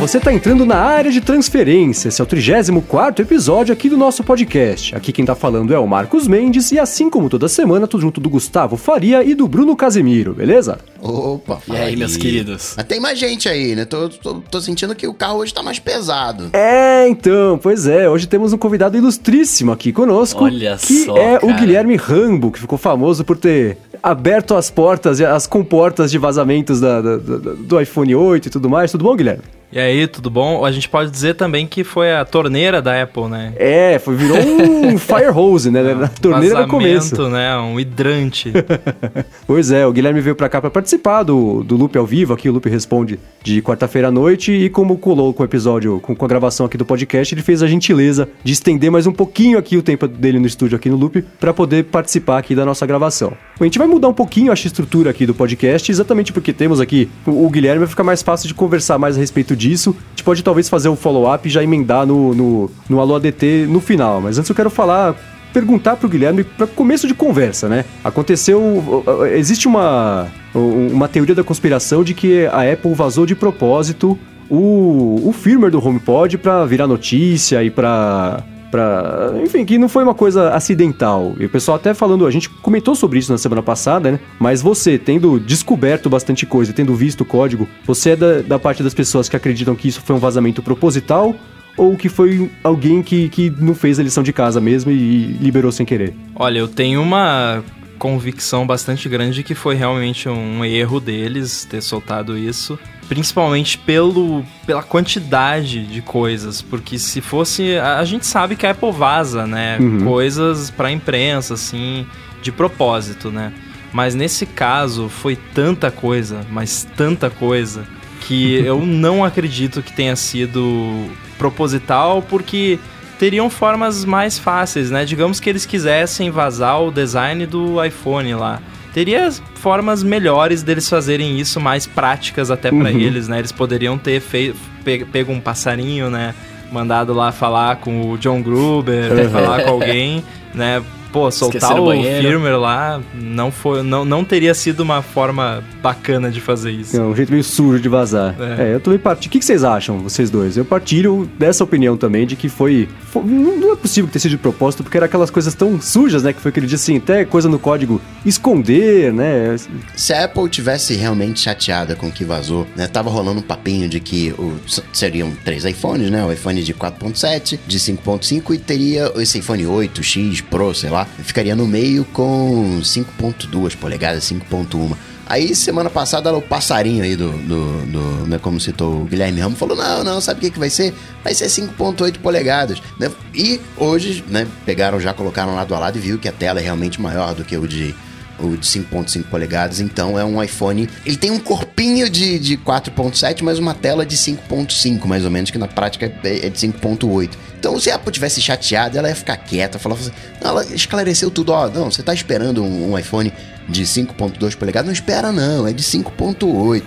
você está entrando na área de transferência. Esse é o 34 episódio aqui do nosso podcast. Aqui quem está falando é o Marcos Mendes e assim como toda semana, tudo junto do Gustavo Faria e do Bruno Casemiro, beleza? Opa, E aí, meus queridos? Mas tem mais gente aí, né? Tô, tô, tô sentindo que o carro hoje tá mais pesado. É, então, pois é. Hoje temos um convidado ilustríssimo aqui conosco. Olha que só, é o cara. Guilherme Rambo, que ficou famoso por ter aberto as portas e as comportas de vazamentos da- da- da- do iPhone 8 e tudo mais. Tudo bom, Guilherme? E aí, tudo bom? A gente pode dizer também que foi a torneira da Apple, né? É, foi, virou um fire hose, né? Na torneira no começo. Né? Um hidrante. Pois é, o Guilherme veio pra cá pra participar do, do Loop ao vivo, aqui o Loop Responde de quarta-feira à noite, e como colou com o episódio, com, com a gravação aqui do podcast, ele fez a gentileza de estender mais um pouquinho aqui o tempo dele no estúdio aqui no Loop, pra poder participar aqui da nossa gravação. A gente vai mudar um pouquinho a estrutura aqui do podcast, exatamente porque temos aqui o, o Guilherme, vai ficar mais fácil de conversar mais a respeito disso. A gente pode talvez fazer um follow-up e já emendar no, no, no Alô ADT no final, mas antes eu quero falar perguntar pro Guilherme para começo de conversa, né? Aconteceu, existe uma uma teoria da conspiração de que a Apple vazou de propósito o, o firmware do HomePod para virar notícia e para Pra, enfim, que não foi uma coisa acidental. E o pessoal até falando, a gente comentou sobre isso na semana passada, né? Mas você, tendo descoberto bastante coisa, tendo visto o código, você é da, da parte das pessoas que acreditam que isso foi um vazamento proposital ou que foi alguém que, que não fez a lição de casa mesmo e liberou sem querer? Olha, eu tenho uma convicção bastante grande de que foi realmente um erro deles ter soltado isso, principalmente pelo, pela quantidade de coisas, porque se fosse, a, gente sabe que a Apple vaza, né, Uhum. coisas pra imprensa assim, de propósito, né? Mas nesse caso foi tanta coisa, mas tanta coisa que eu não acredito que tenha sido proposital, porque teriam formas mais fáceis, né? Digamos que eles quisessem vazar o design do iPhone lá. Teria formas melhores deles fazerem isso, mais práticas até pra Uhum. eles, né? Eles poderiam ter fei- pe- pego um passarinho, né? Mandado lá falar com o John Gruber, Uhum. falar com alguém, né? Pô, soltar o firmware lá não foi, não, não teria sido uma forma bacana de fazer isso. É um jeito meio sujo de vazar. É, É. eu também partilho. O que vocês acham, vocês dois? Eu partilho dessa opinião também de que foi. fo- não é possível ter sido de propósito, porque era aquelas coisas tão sujas, né? Que foi aquele dia assim, até coisa no código esconder, né? Se a Apple tivesse realmente chateada com o que vazou, né? Tava rolando um papinho de que o, seriam três iPhones, né? O iPhone de 4.7, de 5.5 e teria esse iPhone 8X Pro, sei lá, ficaria no meio com 5.2 polegadas, 5.1. Aí, semana passada, o passarinho aí do, do, do, né, como citou o Guilherme Ramos, falou, não, não, sabe o que, que vai ser? Vai ser 5.8 polegadas, né? E hoje, né, pegaram, já colocaram lado a lado e viu que a tela é realmente maior do que o de o de 5.5 polegadas, então é um iPhone. Ele tem um corpinho de, de 4.7, mas uma tela de 5.5, mais ou menos, que na prática é é de 5.8. Então, se a Apple tivesse chateada, ela ia ficar quieta, falava assim. Não, ela esclareceu tudo, ó, não, você tá esperando um, um iPhone de 5.2 polegadas, não espera não, é de 5.8.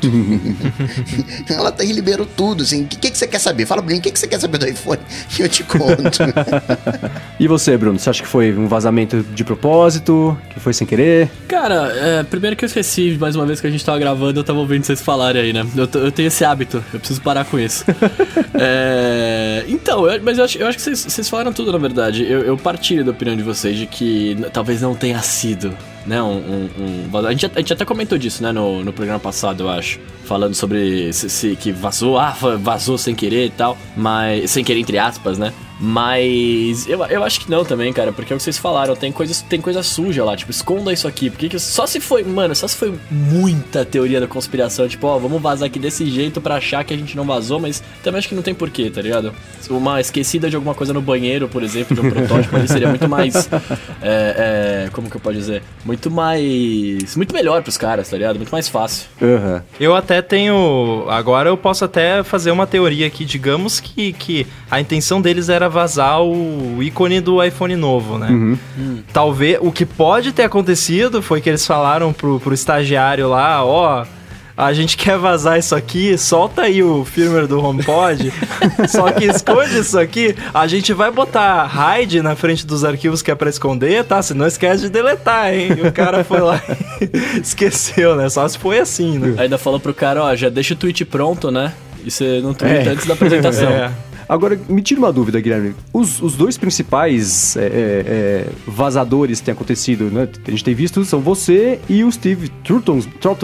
ela tá, liberou tudo, assim, o que, que, que você quer saber? Fala pra mim, o que, que você quer saber do iPhone? Que eu te conto. E você, Bruno? Você acha que foi um vazamento de propósito? Que foi sem querer? Cara, é, primeiro que eu esqueci, mais uma vez que a gente tava gravando, eu tava ouvindo vocês falarem aí, né? Eu, eu tenho esse hábito, eu preciso parar com isso. É, então, eu- mas eu acho, eu acho que vocês, vocês falaram tudo, na verdade. Eu, eu partilho da opinião de vocês de que talvez não tenha sido, né? Um, um- um a, gente, a gente até comentou disso, né? No, no programa passado, eu acho. Falando sobre se, se- que vazou, ah, vazou sem querer e tal. Mas. Sem querer, entre aspas, né? Mas eu, eu acho que não também, cara, porque é o que vocês falaram, tem coisa, tem coisa suja lá, tipo, esconda isso aqui, porque que- só se foi, mano, só se foi muita teoria da conspiração, tipo, ó, vamos vazar aqui desse jeito pra achar que a gente não vazou, mas também acho que não tem porquê, tá ligado? Uma esquecida de alguma coisa no banheiro, por exemplo, de um protótipo ali seria muito mais, é, é, como que eu posso dizer? Muito mais, muito melhor pros caras, tá ligado? Muito mais fácil. Aham. Eu até tenho. Agora eu posso até fazer uma teoria aqui. Digamos que, que a intenção deles era vazar o ícone do iPhone novo, né? Uhum. Talvez. O que pode ter acontecido foi que eles falaram pro, pro estagiário lá: ó. A gente quer vazar isso aqui, solta aí o firmware do HomePod, só que esconde isso aqui. A gente vai botar hide na frente dos arquivos que é pra esconder, tá? Se não esquece de deletar, hein? E o cara foi lá e esqueceu, né? Só se foi assim, né? Ainda falou pro cara, ó, já deixa o tweet pronto, né? E você não twitta antes da apresentação. É. Agora, me tira uma dúvida, Guilherme. Os, os dois principais é, é, é, vazadores que têm acontecido, né? A gente tem visto são você e o Steve Turton,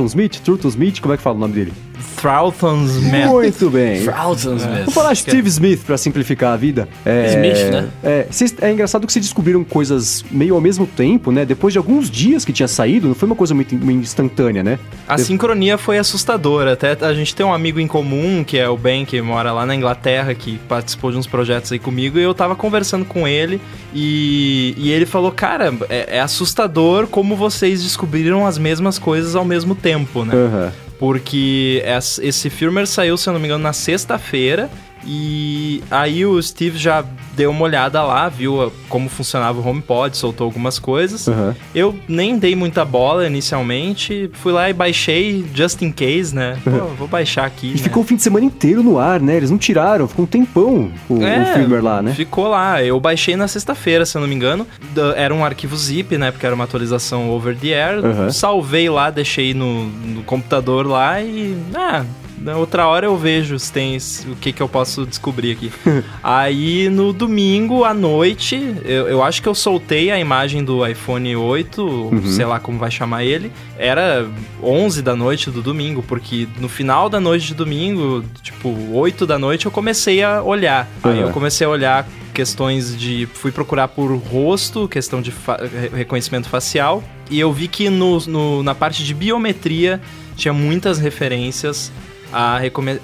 Smith. Turton Smith, como é que fala o nome dele? Throutons Man. Muito bem. Thousands mesmo. Vou falar Steve Smith pra simplificar a vida. É, Smith, né? É, é engraçado que vocês descobriram coisas meio ao mesmo tempo, né? Depois de alguns dias que tinha saído, não foi uma coisa muito, muito instantânea, né? A sincronia foi assustadora. Até a gente tem um amigo em comum, que é o Ben, que mora lá na Inglaterra, que participou de uns projetos aí comigo, e eu tava conversando com ele, e, e ele falou, cara, é, é assustador como vocês descobriram as mesmas coisas ao mesmo tempo, né? Aham. Porque es- esse firmware saiu, se eu não me engano, na sexta-feira. E aí o Steve já deu uma olhada lá, viu a- como funcionava o HomePod, soltou algumas coisas. Aham. Eu nem dei muita bola inicialmente, fui lá e baixei just in case, né? Pô, vou baixar aqui. E né? ficou o fim de semana inteiro no ar, né? Eles não tiraram, ficou um tempão o, É, o firmware lá, né? Ficou lá. Eu baixei na sexta-feira, se eu não me engano. Era um arquivo zip, né? Porque era uma atualização over the air. Aham. Salvei lá, deixei no, no computador lá e. Ah, na outra hora eu vejo se tem o que, que eu posso descobrir aqui. Aí no domingo à noite, eu, eu acho que eu soltei a imagem do iPhone 8, sei lá como vai chamar ele. Era 11 da noite do domingo, porque no final da noite de domingo, tipo 8 da noite, eu comecei a olhar. Aí eu comecei a olhar questões de. Fui procurar por rosto, questão de fa- re- reconhecimento facial. E eu vi que no, no- na parte de biometria tinha muitas referências a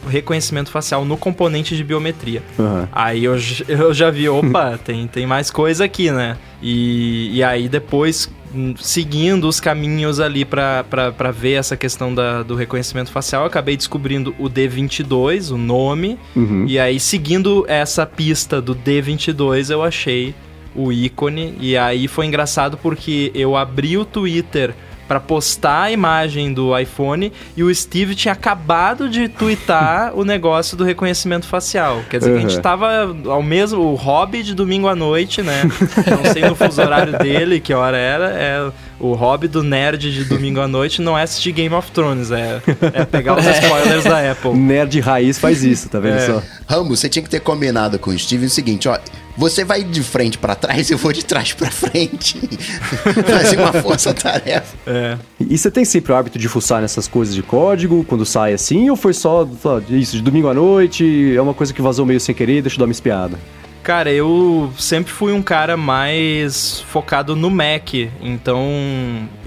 reconhecimento facial no componente de biometria. Aham. Aí eu, eu já vi, opa, tem, tem mais coisa aqui, né? E, e aí depois, hum, seguindo os caminhos ali pra ver essa questão da- do reconhecimento facial, eu acabei descobrindo o D22, o nome. Uhum. E aí, seguindo essa pista do D22, eu achei o ícone. E aí foi engraçado porque eu abri o Twitter pra postar a imagem do iPhone e o Steve tinha acabado de twittar o negócio do reconhecimento facial. Quer dizer, que a gente Uhum. tava ao mesmo o hobby de domingo à noite, né? Não sei no fuso horário dele que hora era, é o hobby do nerd de domingo à noite não é assistir Game of Thrones, é, é pegar os spoilers da Apple. Nerd raiz faz isso, tá vendo É. só? Rambo, você tinha que ter combinado com o Steve o seguinte, ó. Você vai de frente pra trás, eu vou de trás pra frente. Fazer uma força-tarefa. É. E você tem sempre o hábito de fuçar nessas coisas de código quando sai assim? Ou foi só, só isso, de domingo à noite? É uma coisa que vazou meio sem querer, deixa eu dar uma espiada. Cara, eu sempre fui um cara mais focado no Mac, então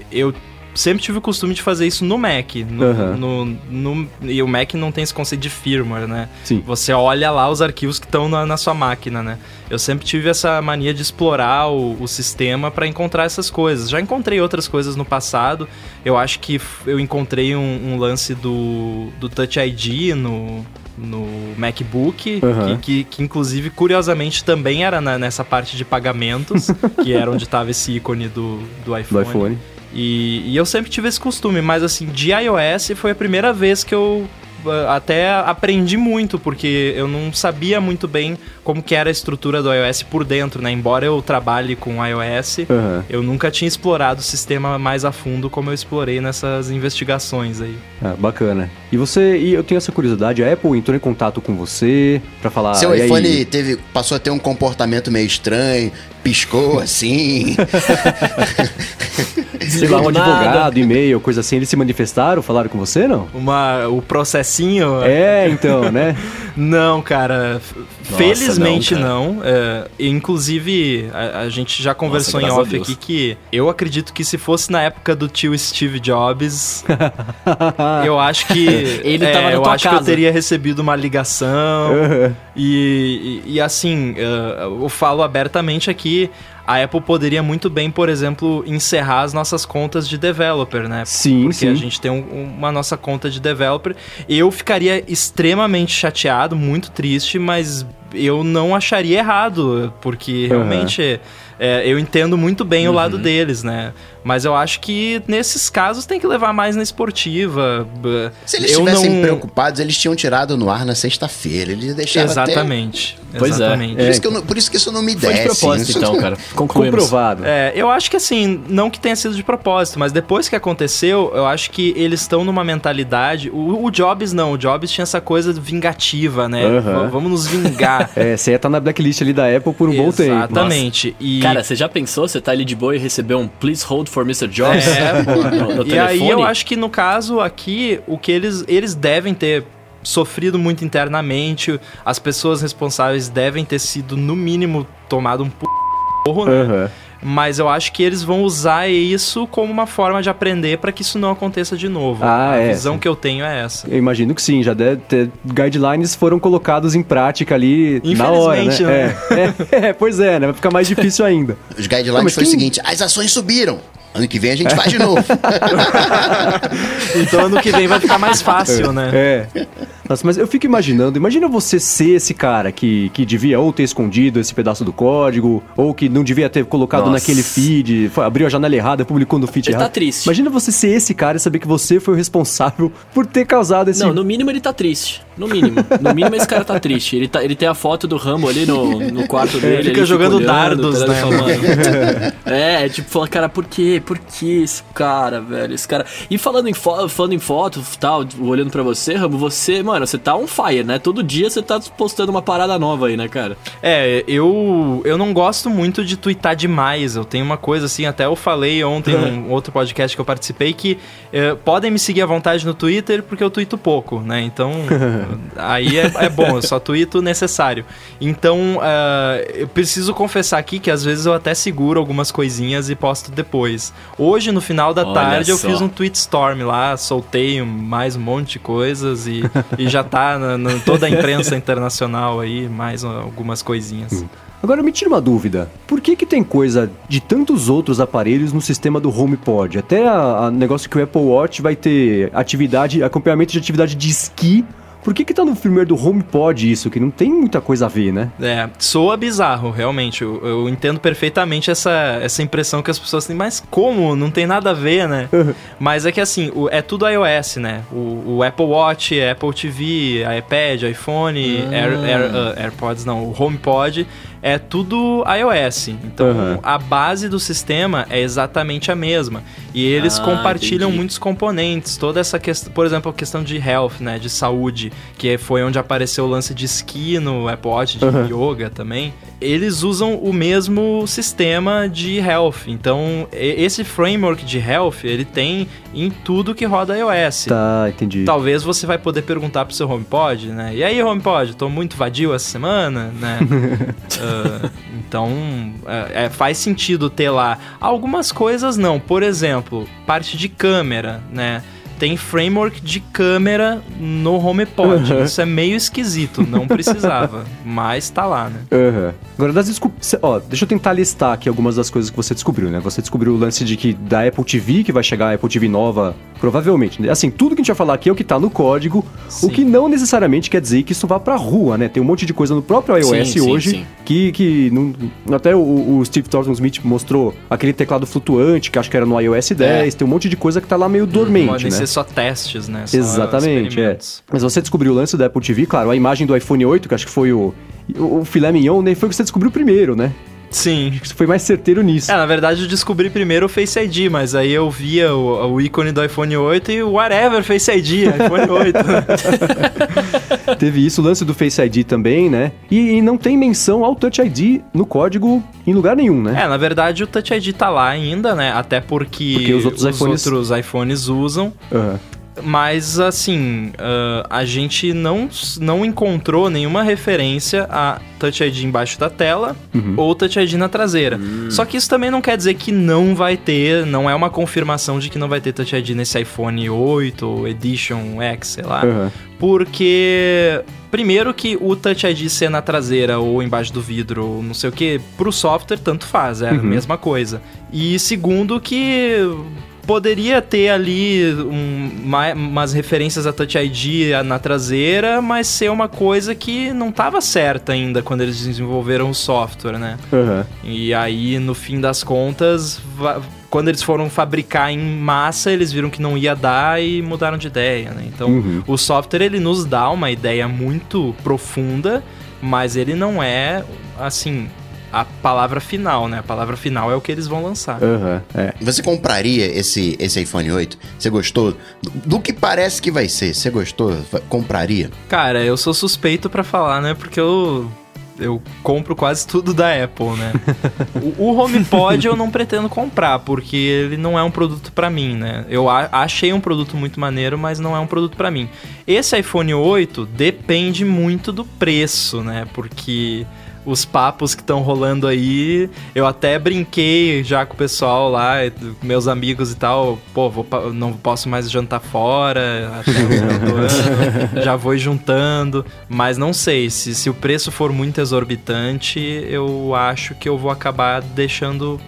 eu sempre tive o costume de fazer isso no Mac. No, Aham. no- no- e o Mac não tem esse conceito de firmware, né? Sim. Você olha lá os arquivos que estão na, na sua máquina, né? Eu sempre tive essa mania de explorar o, o sistema para encontrar essas coisas. Já encontrei outras coisas no passado. Eu acho que eu encontrei um, um lance do, do Touch ID no, no MacBook, Aham. que, que, que, inclusive, curiosamente, também era na- nessa parte de pagamentos, que era onde estava esse ícone do, do Do iPhone. iPhone. E, e eu sempre tive esse costume, mas assim, de iOS foi a primeira vez que eu até aprendi muito, porque eu não sabia muito bem como que era a estrutura do iOS por dentro, né? Embora eu trabalhe com iOS, Aham. eu nunca tinha explorado o sistema mais a fundo como eu explorei nessas investigações aí. Ah, bacana. E você, e eu tenho essa curiosidade, a Apple entrou em contato com você pra falar. Seu aí?" iPhone teve, passou a ter um comportamento meio estranho, piscou assim. Sei lá, um advogado, e-mail, coisa assim, eles se manifestaram, falaram com você, não? Uma, o processinho. É, então, né? Não, cara. Nossa, felizmente não, cara. não. É, inclusive, a, a gente já conversou Nossa, em off aqui que eu acredito que se fosse na época do tio Steve Jobs, eu acho que. Ele é, tava na eu tua acho que eu casa. teria recebido uma ligação. Aham. E, e, e assim, eh, eu falo abertamente aqui. A Apple poderia muito bem, por exemplo, encerrar as nossas contas de developer, né? Sim, Porque sim. a gente tem um- uma nossa conta de developer. Eu ficaria extremamente chateado, muito triste, mas eu não acharia errado, porque realmente é, eu entendo muito bem o lado deles, né? Mas eu acho que nesses casos tem que levar mais na esportiva. Se eles eu estivessem não... preocupados, eles tinham tirado no ar na sexta-feira. Eles deixaram até... Exatamente. Pois é. exatamente. Por, isso que eu não- por isso que isso não me Foi desce. de propósito, então, cara. Concluímos. Comprovado. É, eu acho que assim, não que tenha sido de propósito, mas depois que aconteceu, eu acho que eles estão numa mentalidade. O, o Jobs não, o Jobs tinha essa coisa vingativa, né? V- Vamos nos vingar. É, você ia estar na blacklist ali da Apple por um bom tempo. Exatamente. E, Cara, você já pensou? Você tá ali de boa e recebeu um Please hold for Mr. Jobs É, pô. no, no e aí eu acho que no caso aqui, o que eles, eles devem ter sofrido muito internamente, as pessoas responsáveis devem ter sido, no mínimo, tomado um porro, né? Aham. Mas eu acho que eles vão usar isso como uma forma de aprender para que isso não aconteça de novo. Ah, a é. visão que eu tenho é essa. Eu imagino que sim, já deve ter. Guidelines foram colocados em prática ali na hora, né? Infelizmente, né? É, é, é, pois é, né? Vai ficar mais difícil ainda. Os guidelines Não, mas foi o seguinte: as ações subiram. Ano que vem a gente faz de novo. Então ano que vem vai ficar mais fácil, né? É. Nossa, mas eu fico imaginando, imagina você ser esse cara que, que devia ou ter escondido esse pedaço do código, ou que não devia ter colocado Nossa. naquele feed, foi- abriu a janela errada, publicou no feed Ele tá errado. triste. Imagina você ser esse cara e saber que você foi o responsável por ter causado esse... Não, no mínimo ele tá triste. No mínimo. No mínimo esse cara tá triste. Ele, tá, ele tem a foto do Rambo ali no, no quarto dele. fica ele jogando olhando, dardos, tá né? Fala, mano. É, é, tipo, fala, cara, por quê? Por que esse cara, velho? Esse cara. E falando em, fo falando em foto, tal, olhando pra você, Rambo, você, mano, você tá on fire, né? Todo dia você tá postando uma parada nova aí, né, cara? É, eu, eu não gosto muito de twittar demais. Eu tenho uma coisa assim, até eu falei ontem num outro podcast que eu participei que eh, podem me seguir à vontade no Twitter porque eu twito pouco, né? Então, aí é, é bom, eu só twito o necessário. Então, ah, eu preciso confessar aqui que às vezes eu até seguro algumas coisinhas e posto depois. Hoje, no final da Olha tarde, eu só. fiz um tweet storm lá, soltei mais um monte de coisas e, e já tá na, na- toda a imprensa internacional aí, mais algumas coisinhas. Agora me tira uma dúvida. Por que que tem coisa de tantos outros aparelhos no sistema do HomePod? Até a, a negócio que o Apple Watch vai ter atividade, acompanhamento de atividade de esqui. Por que que tá no firmware do HomePod isso? Que não tem muita coisa a ver, né? É, soa bizarro, realmente. Eu, eu entendo perfeitamente essa, essa impressão que as pessoas têm, mas como? Não tem nada a ver, né? mas é que assim, o- é tudo iOS, né? O, o Apple Watch, Apple TV, iPad, iPhone, Ah. Air, Air- ah, AirPods não, o HomePod, é tudo iOS. Então Aham. a base do sistema é exatamente a mesma. E eles Ah, compartilham entendi. muitos componentes. Toda essa questão, por exemplo, a questão de health, né? De saúde, que foi onde apareceu o lance de esqui no Apple Watch, de yoga também. Eles usam o mesmo sistema de health. Então, esse framework de health, ele tem em tudo que roda iOS. Tá, entendi. Talvez você vai poder perguntar pro seu HomePod, né? E aí, HomePod, tô muito vadio essa semana, né? Ah, então, é, é, faz sentido ter lá. Algumas coisas não. Por exemplo, parte de câmera, né? Tem framework de câmera no HomePod. Uhum. Isso é meio esquisito, não precisava. mas tá lá, né? Aham. Agora, das cê- Ó, deixa eu tentar listar aqui algumas das coisas que você descobriu, né? Você descobriu o lance de que da Apple TV, que vai chegar a Apple TV nova, provavelmente. né? Assim, tudo que a gente vai falar aqui é o que tá no código, Sim. o que não necessariamente quer dizer que isso vá pra rua, né? Tem um monte de coisa no próprio iOS Sim, hoje sim. que, que não... até o, o Steve Thornton Smith mostrou aquele teclado flutuante, que acho que era no iOS 10, tem um monte de coisa que tá lá meio dormente, É. Podem né? Só testes, né? Só Exatamente, é. Mas você descobriu o lance da Apple TV, claro, a imagem do iPhone 8, que acho que foi o, o, o filé mignon, né? Foi o que você descobriu primeiro, né? Sim. Acho que você foi mais certeiro nisso. É, na verdade eu descobri primeiro o Face ID, mas aí eu via o, o ícone do iPhone 8 e whatever, Face ID, iPhone 8. Teve isso, o lance do Face ID também, né? E, e não tem menção ao Touch ID no código em lugar nenhum, né? é, na verdade o Touch ID tá lá ainda, né? Até porque, Porque os outros iPhones- outros iPhones usam. Aham. Mas assim, ah, a gente não, não encontrou nenhuma referência a Touch ID embaixo da tela Uhum. ou Touch ID na traseira. Só que isso também não quer dizer que não vai ter, não é uma confirmação de que não vai ter Touch ID nesse iPhone 8 ou Edition X, sei lá. Aham. Porque, primeiro que o Touch ID ser na traseira ou embaixo do vidro, ou não sei o que, pro software tanto faz, é a Uhum. mesma coisa. E segundo que poderia ter ali um, ma- umas referências a Touch ID na traseira, mas ser uma coisa que não estava certa ainda quando eles desenvolveram o software, né? Aham. E aí, no fim das contas, quando eles foram fabricar em massa, eles viram que não ia dar e mudaram de ideia, né? Então, Uhum. o software ele nos dá uma ideia muito profunda, mas ele não é assim a palavra final, né? A palavra final é o que eles vão lançar. Aham, é. Você compraria esse, esse iPhone 8? Você gostou? Do, do que parece que vai ser, você gostou? Compraria? Cara, eu sou suspeito pra falar, né? Porque eu eu compro quase tudo da Apple, né? o, o HomePod eu não pretendo comprar, porque ele não é um produto pra mim, né? Eu a- achei um produto muito maneiro, mas não é um produto pra mim. Esse iPhone 8 depende muito do preço, né? Porque os papos que estão rolando aí, eu até brinquei já com o pessoal lá, meus amigos e tal, pô, vou não posso mais jantar fora, até o final do ano, já vou juntando, mas não sei, se, se o preço for muito exorbitante, eu acho que eu vou acabar deixando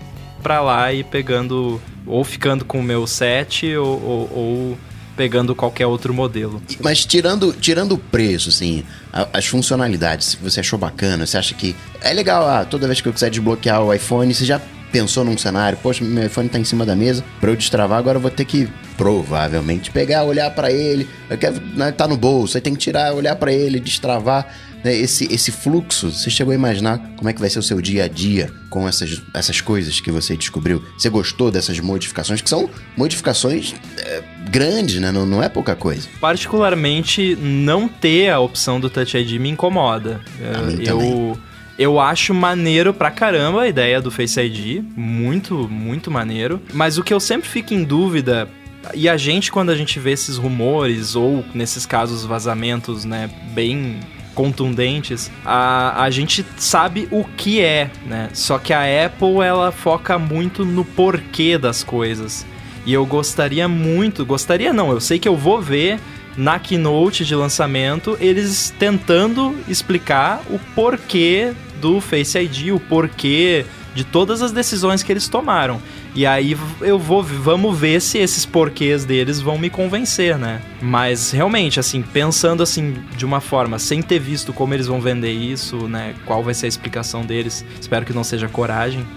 pra lá e pegando, ou ficando com o meu set, ou, ou- ou pegando qualquer outro modelo. Mas tirando, tirando o preço, assim, as funcionalidades, se você achou bacana, você acha que é legal, ah, toda vez que eu quiser desbloquear o iPhone, você já pensou num cenário, poxa, meu iPhone tá em cima da mesa, pra eu destravar agora eu vou ter que provavelmente pegar, olhar pra ele, eu quero, né, tá no bolso, aí tem que tirar, olhar pra ele, destravar, né, esse, esse fluxo, você chegou a imaginar como é que vai ser o seu dia a dia com essas, essas coisas que você descobriu? Você gostou dessas modificações, que são modificações é, grandes, né, não, não é pouca coisa. Particularmente, não ter a opção do Touch ID me incomoda. Mim eu, também. eu acho maneiro pra caramba a ideia do Face ID. Muito, muito maneiro. Mas o que eu sempre fico em dúvida. E a gente, quando a gente vê esses rumores, ou nesses casos, vazamentos, né, bem contundentes, a, a gente sabe o que é, né? Só que a Apple, ela foca muito no porquê das coisas. E eu gostaria muito, gostaria não, eu sei que eu vou ver na keynote de lançamento eles tentando explicar o porquê do Face ID, o porquê de todas as decisões que eles tomaram. E aí eu vou, vamos ver se esses porquês deles vão me convencer, né? Mas realmente, assim, pensando assim de uma forma, sem ter visto como eles vão vender isso, né? Qual vai ser a explicação deles? Espero que não seja coragem.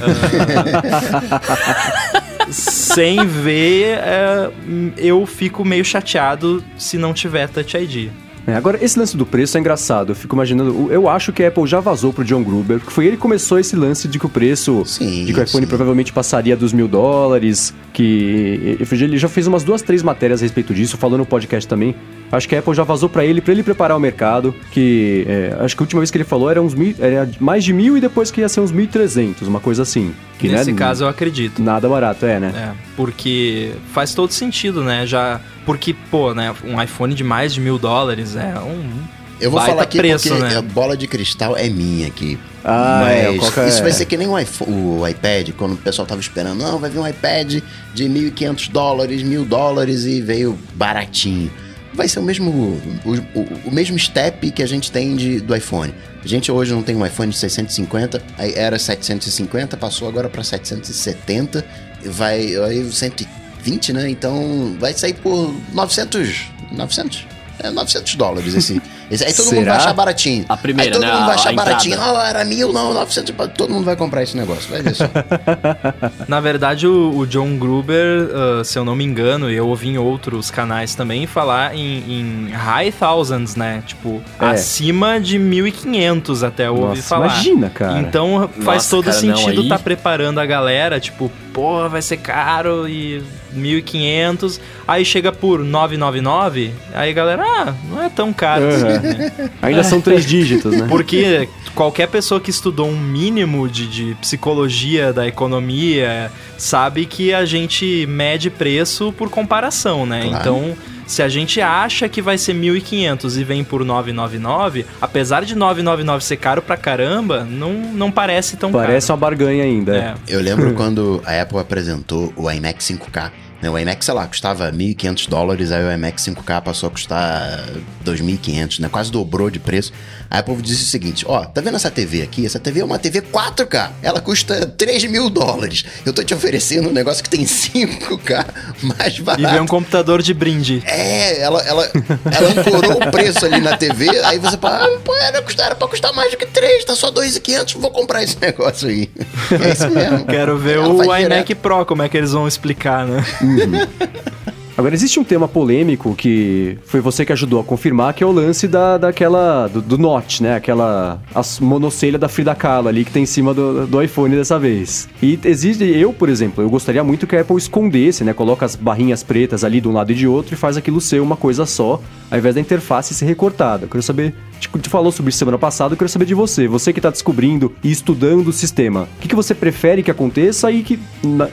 Ah, sem ver, é, eu fico meio chateado se não tiver Touch ID. É, agora, esse lance do preço é engraçado. Eu fico imaginando. Eu acho que a Apple já vazou pro John Gruber, porque foi ele que começou esse lance de que o preço. Sim, de que o iPhone sim. provavelmente passaria dos mil dólares. Que. Ele já fez umas duas, três matérias a respeito disso, falou no podcast também. Acho que a Apple já vazou pra ele, pra ele preparar o mercado. Que. é, acho que a última vez que ele falou era uns mil. Era mais de mil e depois que ia ser uns mil e trezentos, uma coisa assim. Que, Nesse né, caso eu acredito. Nada barato, é, né? É, porque faz todo sentido, né? Já. Porque, pô, né? Um iPhone de mais de mil dólares é um. Eu vou falar aqui preço, porque né? a bola de cristal é minha aqui. Ah, é, que é? isso vai ser que nem o, iPhone- o iPad, quando o pessoal tava esperando. Não, vai vir um iPad de 1.500 dólares, mil dólares e veio baratinho. Vai ser o mesmo, o, o- o mesmo step que a gente tem de, do iPhone. A gente hoje não tem um iPhone de 650, aí era 750, passou agora para 770, vai aí 120, né? Então vai sair por 900, 900, é 900 dólares esse. esse aí todo mundo Será? vai achar baratinho. A primeira, aí todo né? mundo vai achar baratinho. Não, era mil, não, 900. Todo mundo vai comprar esse negócio, vai ver só. Na verdade, o, o John Gruber, ah, se eu não me engano, e eu ouvi em outros canais também falar em, em high thousands, né? Tipo, É. acima de 1.500 até eu ouvi Nossa, falar. imagina, cara. Então faz Nossa, todo cara, sentido aí- tá preparando a galera, tipo, pô, vai ser caro e 1.500. Aí chega por 999, aí galera, ah, não é tão caro né? Ainda são três dígitos, né? Porque qualquer pessoa que estudou um mínimo de, de psicologia da economia sabe que a gente mede preço por comparação, né? Claro. Então, se a gente acha que vai ser 1.500 e vem por 999, apesar de 999 ser caro pra caramba, não, não parece tão Parece caro. uma barganha ainda. É. Eu lembro quando a Apple apresentou o iMac 5K. Né, o iMac, sei lá, custava 1.500 dólares, aí o iMac 5K passou a custar 2.500, né? Quase dobrou de preço. Aí o povo disse o seguinte, ó, tá vendo essa TV aqui? Essa TV é uma TV 4K, ela custa 3 mil dólares. Eu tô te oferecendo um negócio que tem 5K mais barato. E vem um computador de brinde. É, ela, ela, ela ancorou o preço ali na TV, aí você fala, ah, pô, era, era pra custar mais do que 3, tá só 2.500, vou comprar esse negócio aí. É isso mesmo. Quero ver Ela o iMac direto. Pro, como é que eles vão explicar, né? Agora, existe um tema polêmico que foi você que ajudou a confirmar, que é o lance da, daquela. do, do Note, né? Aquela monocelha da Frida Kahlo ali que tem em cima do, do iPhone dessa vez. E existe. Eu, por exemplo, eu gostaria muito que a Apple escondesse, né? Coloca as barrinhas pretas ali de um lado e de outro e faz aquilo ser uma coisa só, ao invés da interface ser recortada. Eu quero saber. Tipo, tu falou sobre isso semana passada, eu quero saber de você. Você que tá descobrindo e estudando o sistema. O que, que você prefere que aconteça e que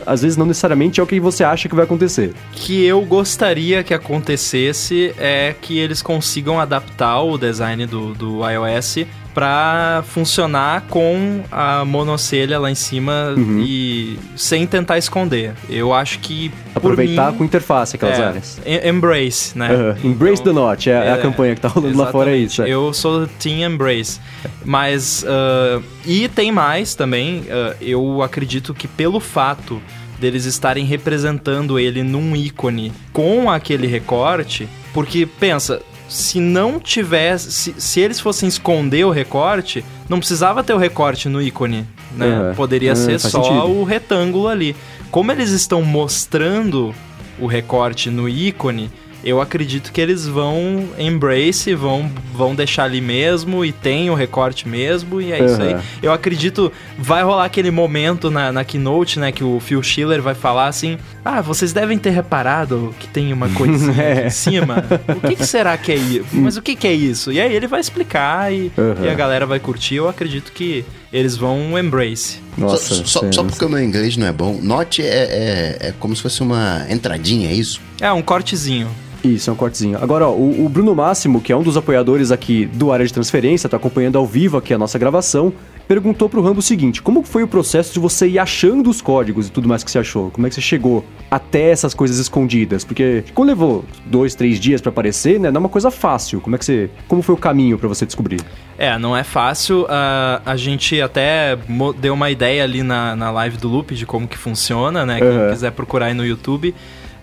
às vezes não necessariamente é o que você acha que vai acontecer? que eu gostaria que acontecesse é que eles consigam adaptar o design do, do iOS para funcionar com a monocelha lá em cima e sem tentar esconder. Eu acho que por Aproveitar mim, com interface aquelas é, áreas. em- Embrace, né? Aham. Embrace the Então, Note, é, é a campanha que tá rolando lá fora, é isso. é. Eu sou Team Embrace. Mas. ah, e tem mais também. ah, eu acredito que pelo fato deles estarem representando ele num ícone com aquele recorte. Porque, pensa. Se não tivesse. Se, se eles fossem esconder o recorte, não precisava ter o recorte no ícone. Né? Aham. Poderia Ah, ser só sentido. o retângulo ali. Como eles estão mostrando o recorte no ícone, eu acredito que eles vão embrace, vão, vão deixar ali mesmo e tem o recorte mesmo e é isso aí. Eu acredito, vai rolar aquele momento na, na keynote, né, que o Phil Schiller vai falar assim, ah, vocês devem ter reparado que tem uma coisinha aqui É. em cima. O que, que será que é isso? Mas o que, que é isso? E aí ele vai explicar e, Aham. e a galera vai curtir. Eu acredito que eles vão embrace. Nossa, só, só, só porque o meu inglês não é bom, note é, é, é como se fosse uma entradinha, é isso? É, um cortezinho. Isso, é um cortezinho. Agora, ó, o, o Bruno Máximo, que é um dos apoiadores aqui do Área de Transferência, tá acompanhando ao vivo aqui a nossa gravação, perguntou pro Rambo o seguinte: como foi o processo de você ir achando os códigos e tudo mais que você achou? Como é que você chegou até essas coisas escondidas? Porque quando levou dois, três dias pra aparecer, né? Não é uma coisa fácil. Como é que você. Como foi o caminho pra você descobrir? É, não é fácil. ah, a gente até deu uma ideia ali na, na live do Loop de como que funciona, né? Quem Aham. quiser procurar aí no YouTube.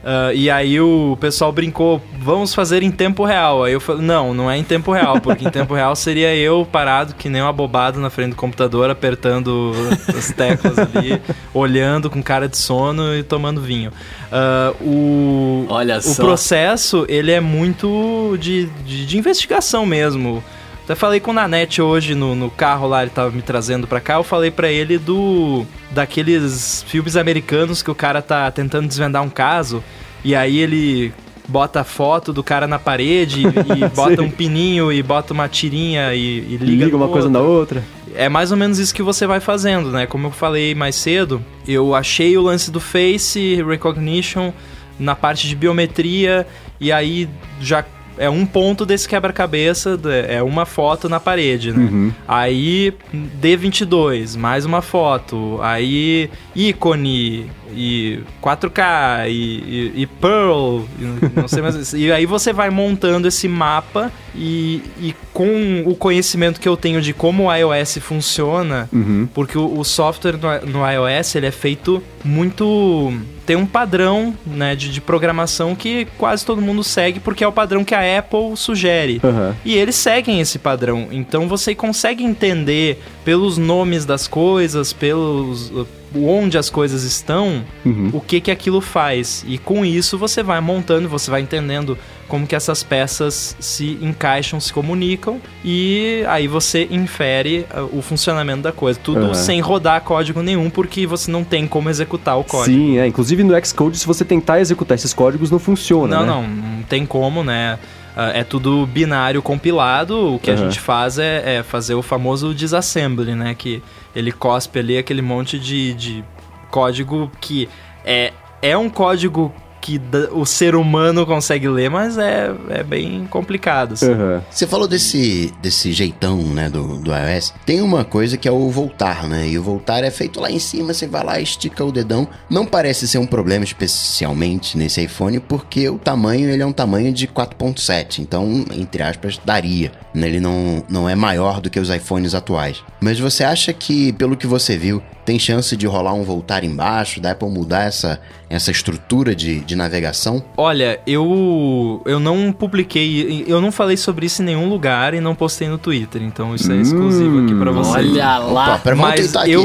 Ah, e aí o pessoal brincou, vamos fazer em tempo real. Aí eu falei, não, não é em tempo real, porque em tempo real seria eu parado que nem um abobado na frente do computador, apertando as teclas ali, olhando com cara de sono e tomando vinho. Ah, o, Olha o só. processo, ele é muito de, de, de investigação mesmo. Até falei com o Nanete hoje no, no carro lá, ele tava me trazendo pra cá, eu falei pra ele do daqueles filmes americanos que o cara tá tentando desvendar um caso e aí ele bota a foto do cara na parede e, bota um pininho e bota uma tirinha e, e liga, Liga uma coisa outro. na outra. É mais ou menos isso que você vai fazendo, né? Como eu falei mais cedo, eu achei o lance do Face Recognition na parte de biometria e aí já é um ponto desse quebra-cabeça, é uma foto na parede, né? Uhum. Aí D22, mais uma foto, aí ícone e 4K e, e- e Pearl, e não sei mais. e aí você vai montando esse mapa e, e com o conhecimento que eu tenho de como o iOS funciona, Uhum. porque o, o software no, no iOS ele é feito muito. Tem um padrão né, de, de programação que quase todo mundo segue, porque é o padrão que a Apple sugere. Aham. E eles seguem esse padrão. Então você consegue entender pelos nomes das coisas, pelos uh, onde as coisas estão, Uhum. o que que aquilo faz. E com isso você vai montando, você vai entendendo como que essas peças se encaixam, se comunicam e aí você infere uh, o funcionamento da coisa. Tudo Aham. sem rodar código nenhum, porque você não tem como executar o código. Sim, é. Inclusive no Xcode, se você tentar executar esses códigos, não funciona. Não, né? não, não tem como, né? Ah, É tudo binário compilado. O que a Aham. gente faz é, é fazer o famoso disassembly, né? Que ele cospe ali aquele monte de, de código que é, é um código que o ser humano consegue ler, mas é, é bem complicado. assim. Aham. Você falou desse, desse jeitão, né, do, do iOS. Tem uma coisa que é o voltar, né? E o voltar é feito lá em cima, você vai lá, estica o dedão. Não parece ser um problema especialmente nesse iPhone, porque o tamanho, ele é um tamanho de 4.7. Então, entre aspas, daria. né? Ele não, não é maior do que os iPhones atuais. Mas você acha que, pelo que você viu, tem chance de rolar um voltar embaixo, da Apple mudar essa, essa estrutura de, de navegação? Olha, eu eu não publiquei, eu não falei sobre isso em nenhum lugar e não postei no Twitter, então isso é exclusivo aqui pra vocês. Olha lá. Opa, Mas aqui. eu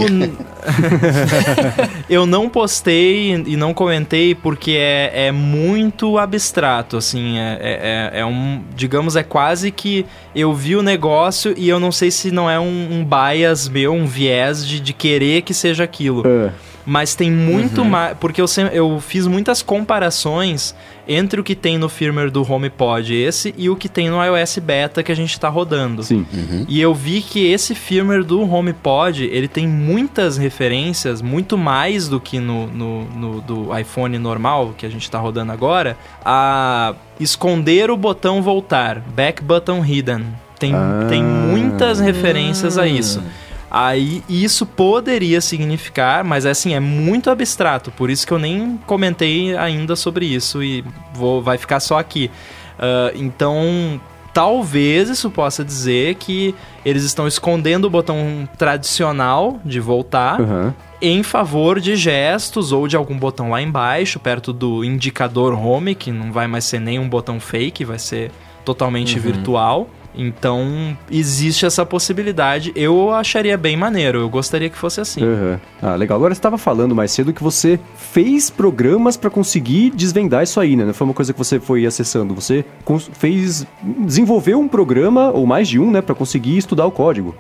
eu não postei e não comentei porque é, é muito abstrato, assim, é, é, é- é um, digamos, é quase que eu vi o negócio e eu não sei se não é um, um bias meu, um viés de, de querer que seja aquilo. É. Mas tem muito mais. Porque eu, eu fiz muitas comparações entre o que tem no firmware do HomePod esse e o que tem no iOS Beta que a gente tá rodando. Sim. E eu vi que esse firmware do HomePod, ele tem muitas referências, muito mais do que no, no, no- do iPhone normal, que a gente tá rodando agora, a esconder o botão voltar, back button hidden. Tem, Ah. tem muitas referências a isso. Aí isso poderia significar, mas assim, é muito abstrato, por isso que eu nem comentei ainda sobre isso e vou, vai ficar só aqui. Ah, então, talvez isso possa dizer que eles estão escondendo o botão tradicional de voltar Aham. em favor de gestos ou de algum botão lá embaixo, perto do indicador home, que não vai mais ser nem um botão fake, vai ser totalmente virtual. Então, existe essa possibilidade. Eu acharia bem maneiro, eu gostaria que fosse assim. Aham. Ah, legal. Agora você estava falando mais cedo que você fez programas para conseguir desvendar isso aí, né? Não foi uma coisa que você foi acessando. Você fez. desenvolveu um programa, ou mais de um, né? Para conseguir estudar o código.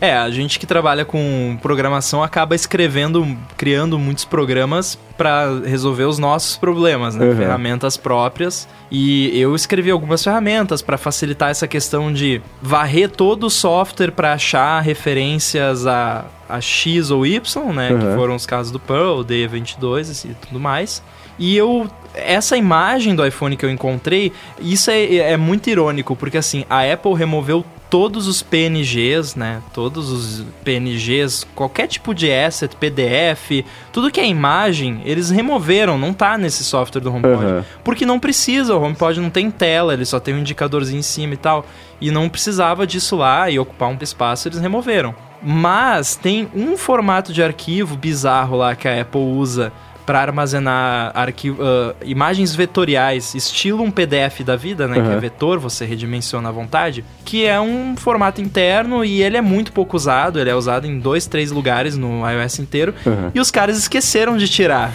É, a gente que trabalha com programação acaba escrevendo, criando muitos programas para resolver os nossos problemas, né? Uhum. Ferramentas próprias. E eu escrevi algumas ferramentas para facilitar essa questão de varrer todo o software para achar referências a, a X ou Y, né? Que Uhum. foram os casos do Pearl, D22 e tudo mais. E eu. Essa imagem do iPhone que eu encontrei, isso é, é muito irônico, porque assim, a Apple removeu todos os PNGs, né? Todos os PNGs, qualquer tipo de asset, PDF, tudo que é imagem, eles removeram, não tá nesse software do HomePod. Aham. Porque não precisa, o HomePod não tem tela, ele só tem um indicadorzinho em cima e tal. E não precisava disso lá e ocupar um espaço, eles removeram. Mas tem um formato de arquivo bizarro lá que a Apple usa para armazenar arquivo, ah, imagens vetoriais, estilo um PDF da vida, né? Que é vetor, você redimensiona à vontade, que é um formato interno e ele é muito pouco usado, ele é usado em dois, três lugares no iOS inteiro. Aham. E os caras esqueceram de tirar.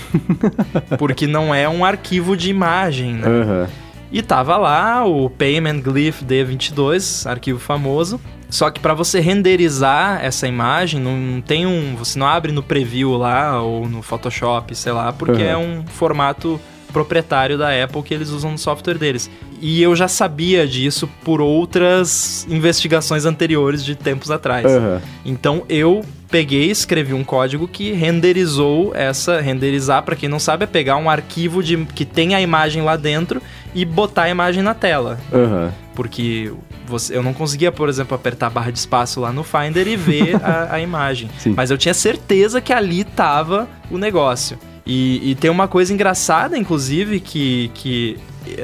porque não é um arquivo de imagem, né? Aham. E tava lá o Payment Glyph D22, arquivo famoso. Só que para você renderizar essa imagem, não tem um. Você não abre no preview lá ou no Photoshop, sei lá, porque Uhum. é um formato proprietário da Apple que eles usam no software deles. E eu já sabia disso por outras investigações anteriores de tempos atrás. Aham. Então eu peguei, escrevi um código que renderizou essa. Renderizar, para quem não sabe, é pegar um arquivo de, que tem a imagem lá dentro e botar a imagem na tela. Aham. Porque você, eu não conseguia, por exemplo, apertar a barra de espaço lá no Finder e ver a, a imagem. Sim. Mas eu tinha certeza que ali tava o negócio. E, e tem uma coisa engraçada, inclusive, que, que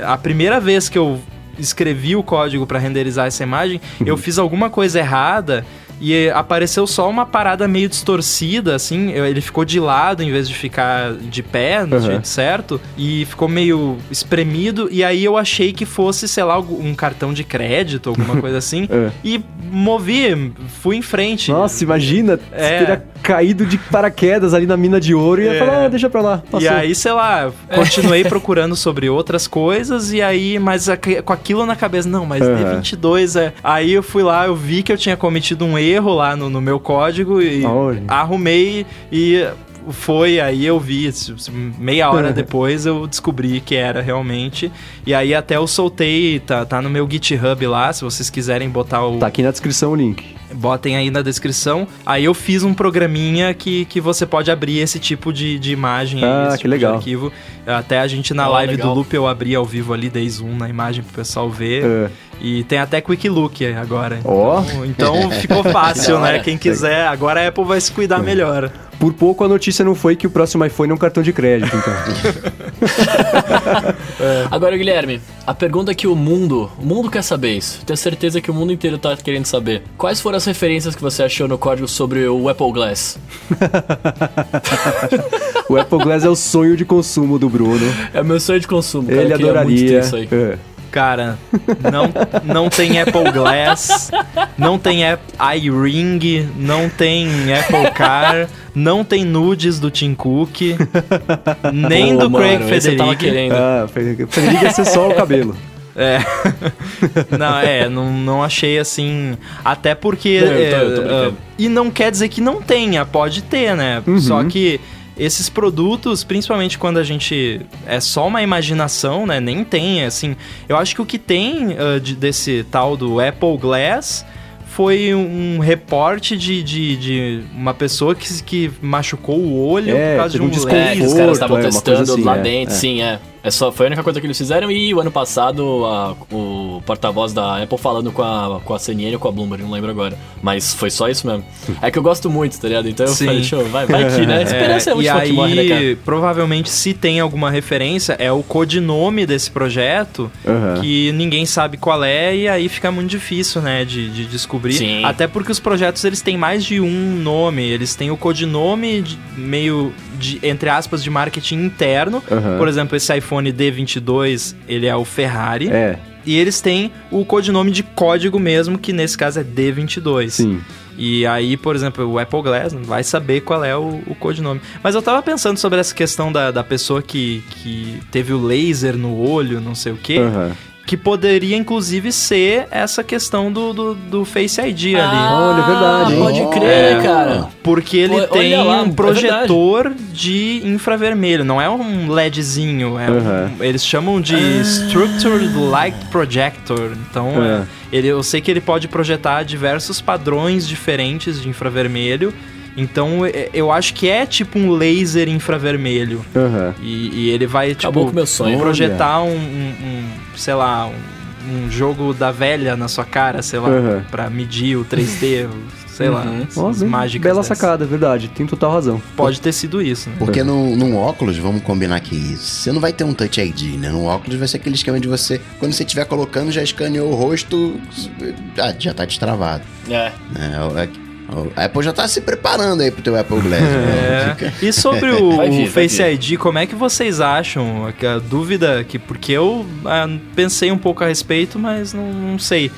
a primeira vez que eu escrevi o código para renderizar essa imagem, eu fiz alguma coisa errada e apareceu só uma parada meio distorcida, assim. Ele ficou de lado em vez de ficar de pé, do Uhum. jeito certo. E ficou meio espremido. E aí eu achei que fosse, sei lá, um cartão de crédito, alguma coisa assim. É. E movi, fui em frente. Nossa, imagina, É. teria caído de paraquedas ali na mina de ouro e ia É. falar, ah, deixa pra lá. Passou. E aí, sei lá, continuei procurando sobre outras coisas e aí, mas a- com aquilo na cabeça, não, mas Aham. D22 é. Aí eu fui lá, eu vi que eu tinha cometido um erro lá no, no meu código e arrumei e foi, aí eu vi, meia hora depois eu descobri que era realmente. E aí até eu soltei, tá, tá no meu GitHub lá, se vocês quiserem botar o. Tá aqui na descrição o link. Botem aí na descrição. Aí eu fiz um programinha que, que você pode abrir esse tipo de, de imagem, Ah, esse que tipo legal. de arquivo. Até a gente na Ah, live legal. do Loop eu abri ao vivo ali, dei zoom na imagem pro pessoal ver. É. E tem até Quick Look agora. Ó. Então, então ficou fácil, né? Quem quiser, agora a Apple vai se cuidar melhor. Por pouco a notícia não foi que o próximo iPhone é um cartão de crédito, então. Agora, Guilherme, a pergunta que o mundo, o mundo quer saber isso. Tenho certeza que o mundo inteiro tá querendo saber. Quais foram as referências que você achou no código sobre o Apple Glass? o Apple Glass é o sonho de consumo do Bruno. É o meu sonho de consumo, cara. Ele eu queria muito ter adoraria. isso aí. É. Cara, não, não tem Apple Glass, não tem iRing, não tem Apple Car, não tem nudes do Tim Cook, nem do Craig mano, Federighi. querendo. Ah, ser só o cabelo. É. não, é, não, não achei assim. Até porque. Não, eu tô- eu tô brincando. e não quer dizer que não tenha, pode ter, né? Uhum. Só que esses produtos, principalmente quando a gente. É só uma imaginação, né? Nem tem, assim. Eu acho que o que tem ah, de- desse tal do Apple Glass. Foi um reporte de, de, de uma pessoa que, que machucou o olho É, por causa de um um desconforto. É, os caras estavam é, testando assim, lá é, dentro, é. sim, é. É só, foi a única coisa que eles fizeram e o ano passado a- o porta-voz da Apple falando com a, com a CNN ou com a Bloomberg, não lembro agora. Mas foi só isso mesmo. É que eu gosto muito, tá ligado? Então eu Sim. falei, deixa eu, vai, vai aqui, né? A esperança é, e muito aí, que morre, né, cara? provavelmente, se tem alguma referência, é o codinome desse projeto, Aham. que ninguém sabe qual é, e aí fica muito difícil, né, de, de descobrir. Sim. Até porque os projetos, eles têm mais de um nome, eles têm o codinome de- meio, de, entre aspas, de marketing interno. Aham. Por exemplo, esse iPhone D22, ele é o Ferrari. É, E eles têm o codinome de código mesmo, que nesse caso é D22. sim. E aí, por exemplo, o Apple Glass vai saber qual é o, o codinome. Mas eu tava pensando sobre essa questão da, da pessoa que, que teve o laser no olho, não sei o quê. Aham. Que poderia, inclusive, ser essa questão do, do, do Face ID ali. Olha, é verdade, hein? Pode crer, É. né, cara? Porque ele Olha tem lá, é um projetor de infravermelho, não é um LEDzinho. É um- Aham. eles chamam de Structured Light Projector. Então, É. é, ele, eu sei que ele pode projetar diversos padrões diferentes de infravermelho. Então, é- eu acho que é tipo um laser infravermelho. Aham. E, e ele vai, tipo, Acabou com o meu sonho. projetar um, um- um, sei lá, um, um jogo da velha na sua cara, sei lá, Aham. pra medir o 3D, sei lá, Uhum. Essas bem mágicas. Bela dessas. sacada, verdade. Tem total razão. Pode ter sido isso, né? Porque no, num óculos, vamos combinar que você não vai ter um Touch ID, né? No óculos vai ser aquele esquema de você, quando você estiver colocando, já escaneou o rosto, ah, já tá destravado. É. né? É, A Apple já tá se preparando aí pro teu Apple Glass. né? É. E sobre o, vir, o Face. ID, como é que vocês acham? A dúvida que porque eu ah, pensei um pouco a respeito, mas não, não sei.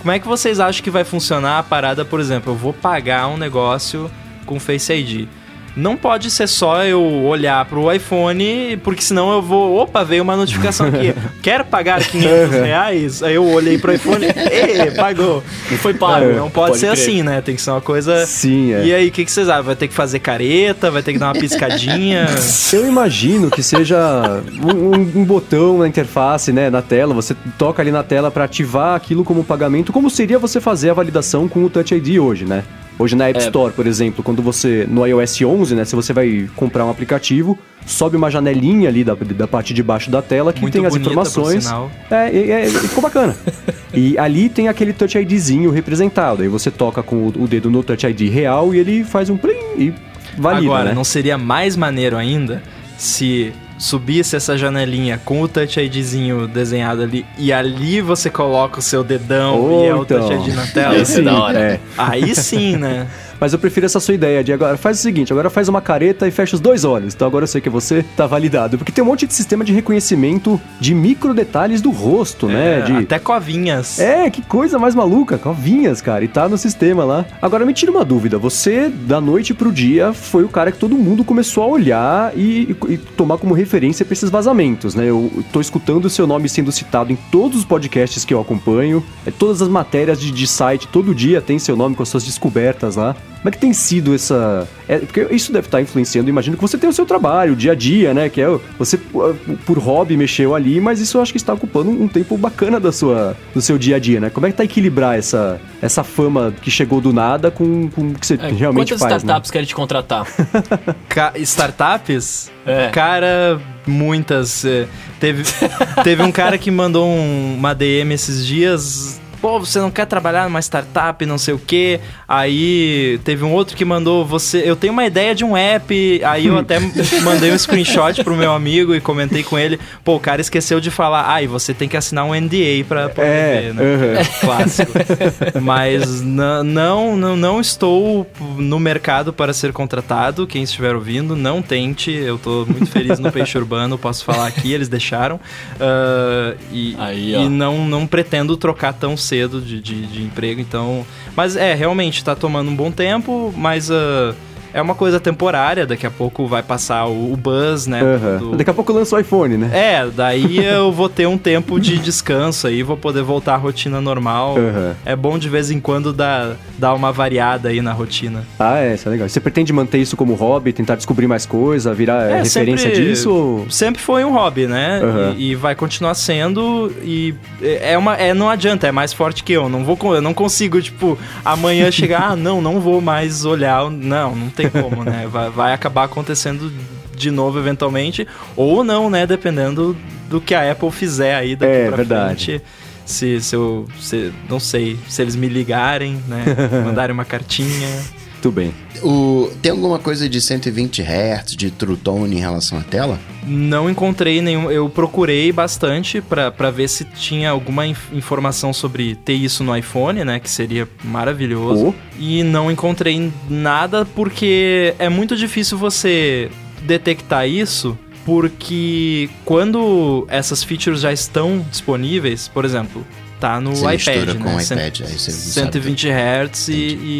Como é que vocês acham que vai funcionar a parada, por exemplo, eu vou pagar um negócio com Face ID. Não pode ser só eu olhar pro iPhone, porque senão eu vou. Opa, veio uma notificação aqui. Quero pagar 500 reais. Aí eu olhei pro iPhone. Ê, pagou. Não foi pago. Não pode, ser crer. assim, né? Tem que ser uma coisa. Sim, é. E aí, o que, que vocês acham? Vai ter que fazer careta? Vai ter que dar uma piscadinha? Eu imagino que seja um, um- um botão na interface, né, na tela. Você toca ali na tela para ativar aquilo como pagamento. Como seria você fazer a validação com o Touch ID hoje, né? Hoje na App É. Store, por exemplo, quando você no iOS 11, né, se você vai comprar um aplicativo, sobe uma janelinha ali da, da parte de baixo da tela que Muito tem as bonita, por informações. sinal. É, é, é, ficou bacana. e ali tem aquele Touch IDzinho representado. Aí você toca com o, o dedo no Touch ID real e ele faz um plim e valida, Agora, né? não seria mais maneiro ainda se subisse essa janelinha com o Touch IDzinho desenhado ali e ali você coloca o seu dedão Ou e é o então. Touch ID na tela? Ser da hora. É. Aí sim, né? Mas eu prefiro essa sua ideia de agora faz o seguinte, agora faz uma careta e fecha os dois olhos. Então agora eu sei que você tá validado. Porque tem um monte de sistema de reconhecimento de micro detalhes do rosto, né? É, De... Até covinhas. É, que coisa mais maluca, covinhas, cara, e tá no sistema lá. Agora me tira uma dúvida, você da noite pro dia foi o cara que todo mundo começou a olhar e, e tomar como referência pra esses vazamentos, né? Eu tô escutando o seu nome sendo citado em todos os podcasts que eu acompanho, é, todas as matérias de, de site, todo dia tem seu nome com as suas descobertas lá. Como é que tem sido essa. É, porque isso deve estar influenciando, imagino que você tem o seu trabalho, o dia a dia, né? Que é você, por hobby, mexeu ali, mas isso eu acho que está ocupando um tempo bacana da sua, do seu dia a dia, né? Como é que tá equilibrar essa, essa fama que chegou do nada com, com o que você É, realmente quantas faz? startups né? querem te contratar? Ca- startups? É. Cara, muitas. é, Teve, teve um cara que mandou um- uma DM esses dias. Pô, você não quer trabalhar numa startup, não sei o quê. Aí teve um outro que mandou você. Eu tenho uma ideia de um app. Aí eu até mandei um screenshot pro meu amigo e comentei com ele. Pô, o cara esqueceu de falar. Ah, e você tem que assinar um NDA pra poder É, ver, né? aham. clássico. Mas não, não, não estou no mercado para ser contratado. Quem estiver ouvindo, não tente. Eu tô muito feliz no Peixe Urbano, posso falar aqui, eles deixaram. Ah, e Aí, e não, não pretendo trocar tão cedo de, de, de emprego, então. Mas é, realmente tá tomando um bom tempo, mas. ah, é uma coisa temporária, daqui a pouco vai passar o, o buzz, né? Aham. do- Daqui a pouco lança o iPhone, né? é, daí eu vou ter um tempo de descanso aí, vou poder voltar à rotina normal. Aham. É bom de vez em quando dar, dar uma variada aí na rotina. Ah, é, isso é legal. Você pretende manter isso como hobby, tentar descobrir mais coisa, virar é, É, referência sempre- disso? Ou... Sempre foi um hobby, né? Aham. E, e vai continuar sendo. E é uma. É, não adianta, é mais forte que eu. Não vou, eu não consigo, tipo, amanhã chegar, ah, não, não vou mais olhar. Não, não tem como, né? Vai, vai acabar acontecendo de novo eventualmente. Ou não, né? Dependendo do que a Apple fizer aí daqui É, pra verdade. frente. Se, se eu. Se, não sei, se eles me ligarem, né? Mandarem uma cartinha. Muito bem. O, tem alguma coisa de 120 Hz, de True Tone em relação à tela? Não encontrei nenhum. Eu procurei bastante pra ver se tinha alguma inf- informação sobre ter isso no iPhone, né? Que seria maravilhoso. Oh. E não encontrei nada porque é muito difícil você detectar isso. Porque quando essas features já estão disponíveis, por exemplo, tá no Você iPad, né? com iPad, aí você sabe. 120 Hz e,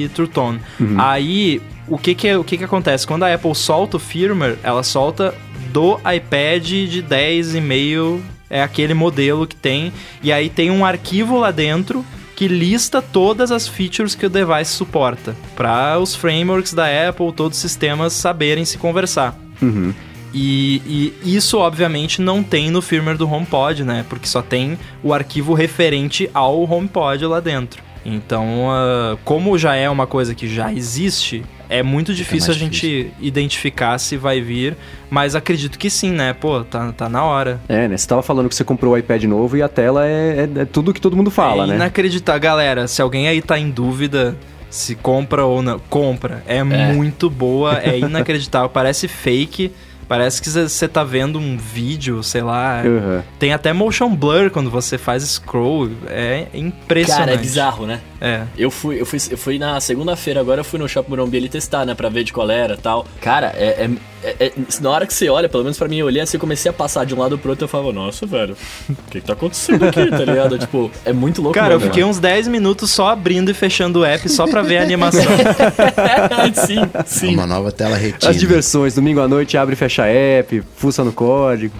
e True Tone. Aí, o que que, é- o que que acontece? Quando a Apple solta o firmware, ela solta do iPad de 10,5, é aquele modelo que tem, e aí tem um arquivo lá dentro que lista todas as features que o device suporta, para os frameworks da Apple, todos os sistemas saberem se conversar. Uhum. E, e isso, obviamente, não tem no firmware do HomePod, né? Porque só tem o arquivo referente ao HomePod lá dentro. Então, ah, como já é uma coisa que já existe, é muito difícil a mais gente identificar se vai vir. Mas acredito que sim, né? Pô, tá, tá na hora. É, né? Você tava falando que você comprou o iPad novo e a tela é, é- é tudo que todo mundo fala, é né? inacreditável. Galera, se alguém aí tá em dúvida se compra ou não, compra. É, muito boa, é inacreditável. Parece fake. Parece que você tá vendo um vídeo, sei lá. Aham. Tem até motion blur quando você faz scroll. É impressionante. Cara, é bizarro, né? É. Eu fui, eu fui, eu fui na segunda-feira, agora eu fui no Shopping Morumbi ali testar, né? Pra ver de qual era e tal. Cara, é, é- é- é- Na hora que você olha, pelo menos pra mim, eu olhei assim, eu comecei a passar de um lado pro outro, eu falava, nossa, velho, o que que tá acontecendo aqui, tá ligado? tipo, é muito louco Cara, eu mesmo, fiquei uns 10 minutos só abrindo e fechando o app só pra ver a animação. sim, sim. Uma nova tela retina. As diversões, domingo à noite abre e fecha app, fuça no código.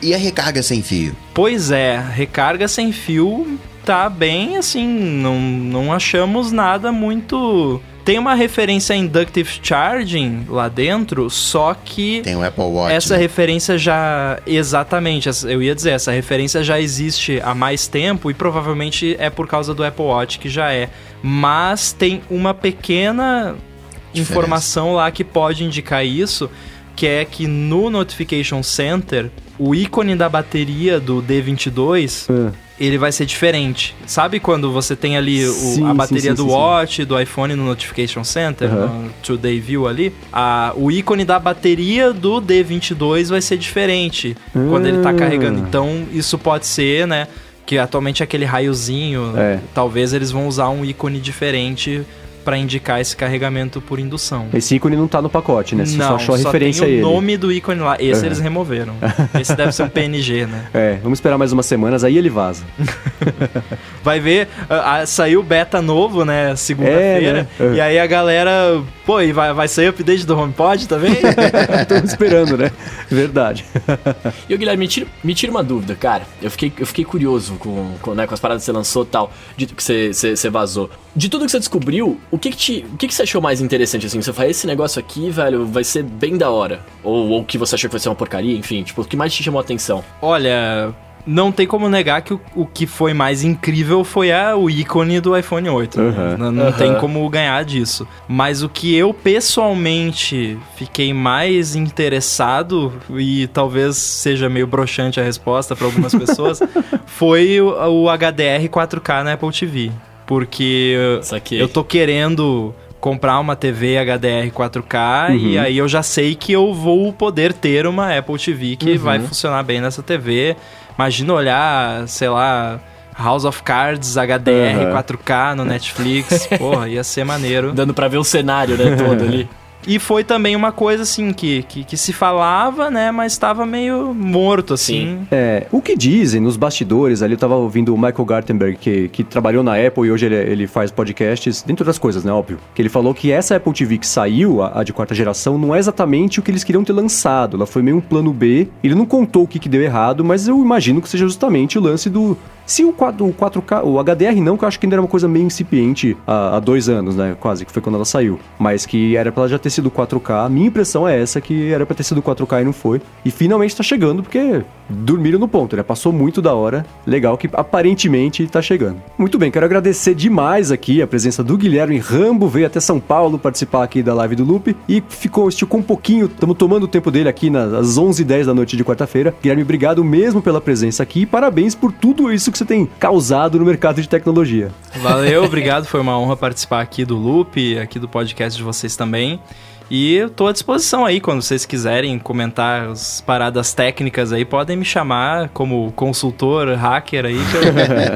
E a recarga sem fio? pois é, recarga sem fio tá bem assim, não, não achamos nada muito. Tem uma referência a Inductive Charging lá dentro, só que. Tem o Apple Watch. Essa né? referência já. Exatamente, eu ia dizer, essa referência já existe há mais tempo e provavelmente é por causa do Apple Watch que já é. Mas tem uma pequena Diferença. informação lá que pode indicar isso, que é que no Notification Center, o ícone da bateria do D22 Ah, ele vai ser diferente. Sabe quando você tem ali o- Sim, a bateria sim, do sim, sim. Watch, do iPhone no Notification Center, Aham. no Today View ali? A, o ícone da bateria do D22 vai ser diferente quando ele tá Ah. carregando. Então, isso pode ser, né? Que atualmente é aquele raiozinho. É. Talvez eles vão usar um ícone diferente pra indicar esse carregamento por indução. Esse ícone não tá no pacote, né? Você Não, só achou a referência a tem o ele. nome do ícone lá. Esse Aham. eles removeram. Esse deve ser um PNG, né? É, vamos esperar mais umas semanas, aí ele vaza. Vai ver, ah, ah, saiu o beta novo, né? Segunda-feira. É, né? E aí a galera. Pô, e vai, vai sair update do HomePod também? Estamos esperando, né? Verdade. E o Guilherme, me tira, me tira uma dúvida, cara. Eu fiquei, eu fiquei curioso com, com, né, com as paradas que você lançou e tal, de que você, você, você vazou. De tudo que você descobriu, o que que, te, o que que você achou mais interessante, assim? Você fala, esse negócio aqui, velho, vai ser bem da hora. Ou, ou que você achou que vai ser uma porcaria, enfim. Tipo, o que mais te chamou a atenção? Olha, não tem como negar que o, o que foi mais incrível foi a, o ícone do iPhone 8. né? Uhum. Não, não Uhum. tem como ganhar disso. Mas o que eu pessoalmente fiquei mais interessado, e talvez seja meio broxante a resposta para algumas pessoas, foi o, o HDR 4K na Apple TV. Porque Saquei. eu tô querendo comprar uma TV HDR 4K e aí eu já sei que eu vou poder ter uma Apple TV que vai funcionar bem nessa TV. Imagina olhar, sei lá, House of Cards HDR Uhum. 4K no Netflix. Porra, ia ser maneiro. Dando pra ver o cenário, né, todo ali. E foi também uma coisa assim que, que, que se falava, né, mas tava meio morto assim. É, o que dizem nos bastidores ali, eu tava ouvindo o Michael Gartenberg, que, que trabalhou na Apple e hoje ele, ele faz podcasts, dentro das coisas, né, óbvio. Que ele falou que essa Apple TV que saiu, a, a de quarta geração, não é exatamente o que eles queriam ter lançado. Ela foi meio um plano B. Ele não contou o que, que deu errado, mas eu imagino que seja justamente o lance do. Se o 4, o 4K, o HDR não, que eu acho que ainda era uma coisa meio incipiente há, há dois anos, né? Quase, que foi quando ela saiu. Mas que era pra ela já ter sido 4K. A minha impressão é essa, que era pra ter sido 4K e não foi. E finalmente tá chegando, porque dormiram no ponto, né? Passou muito da hora. Legal que aparentemente tá chegando. Muito bem, quero agradecer demais aqui a presença do Guilherme Rambo, veio até São Paulo participar aqui da live do Loop e ficou, esticou um pouquinho, estamos tomando o tempo dele aqui nas 11h10 da noite de quarta-feira. Guilherme, obrigado mesmo pela presença aqui e parabéns por tudo isso que você tem causado no mercado de tecnologia. Valeu, obrigado. Foi uma honra participar aqui do Loop, aqui do podcast de vocês também. E eu tô à disposição aí, quando vocês quiserem comentar as paradas técnicas aí, podem me chamar como consultor, hacker aí, que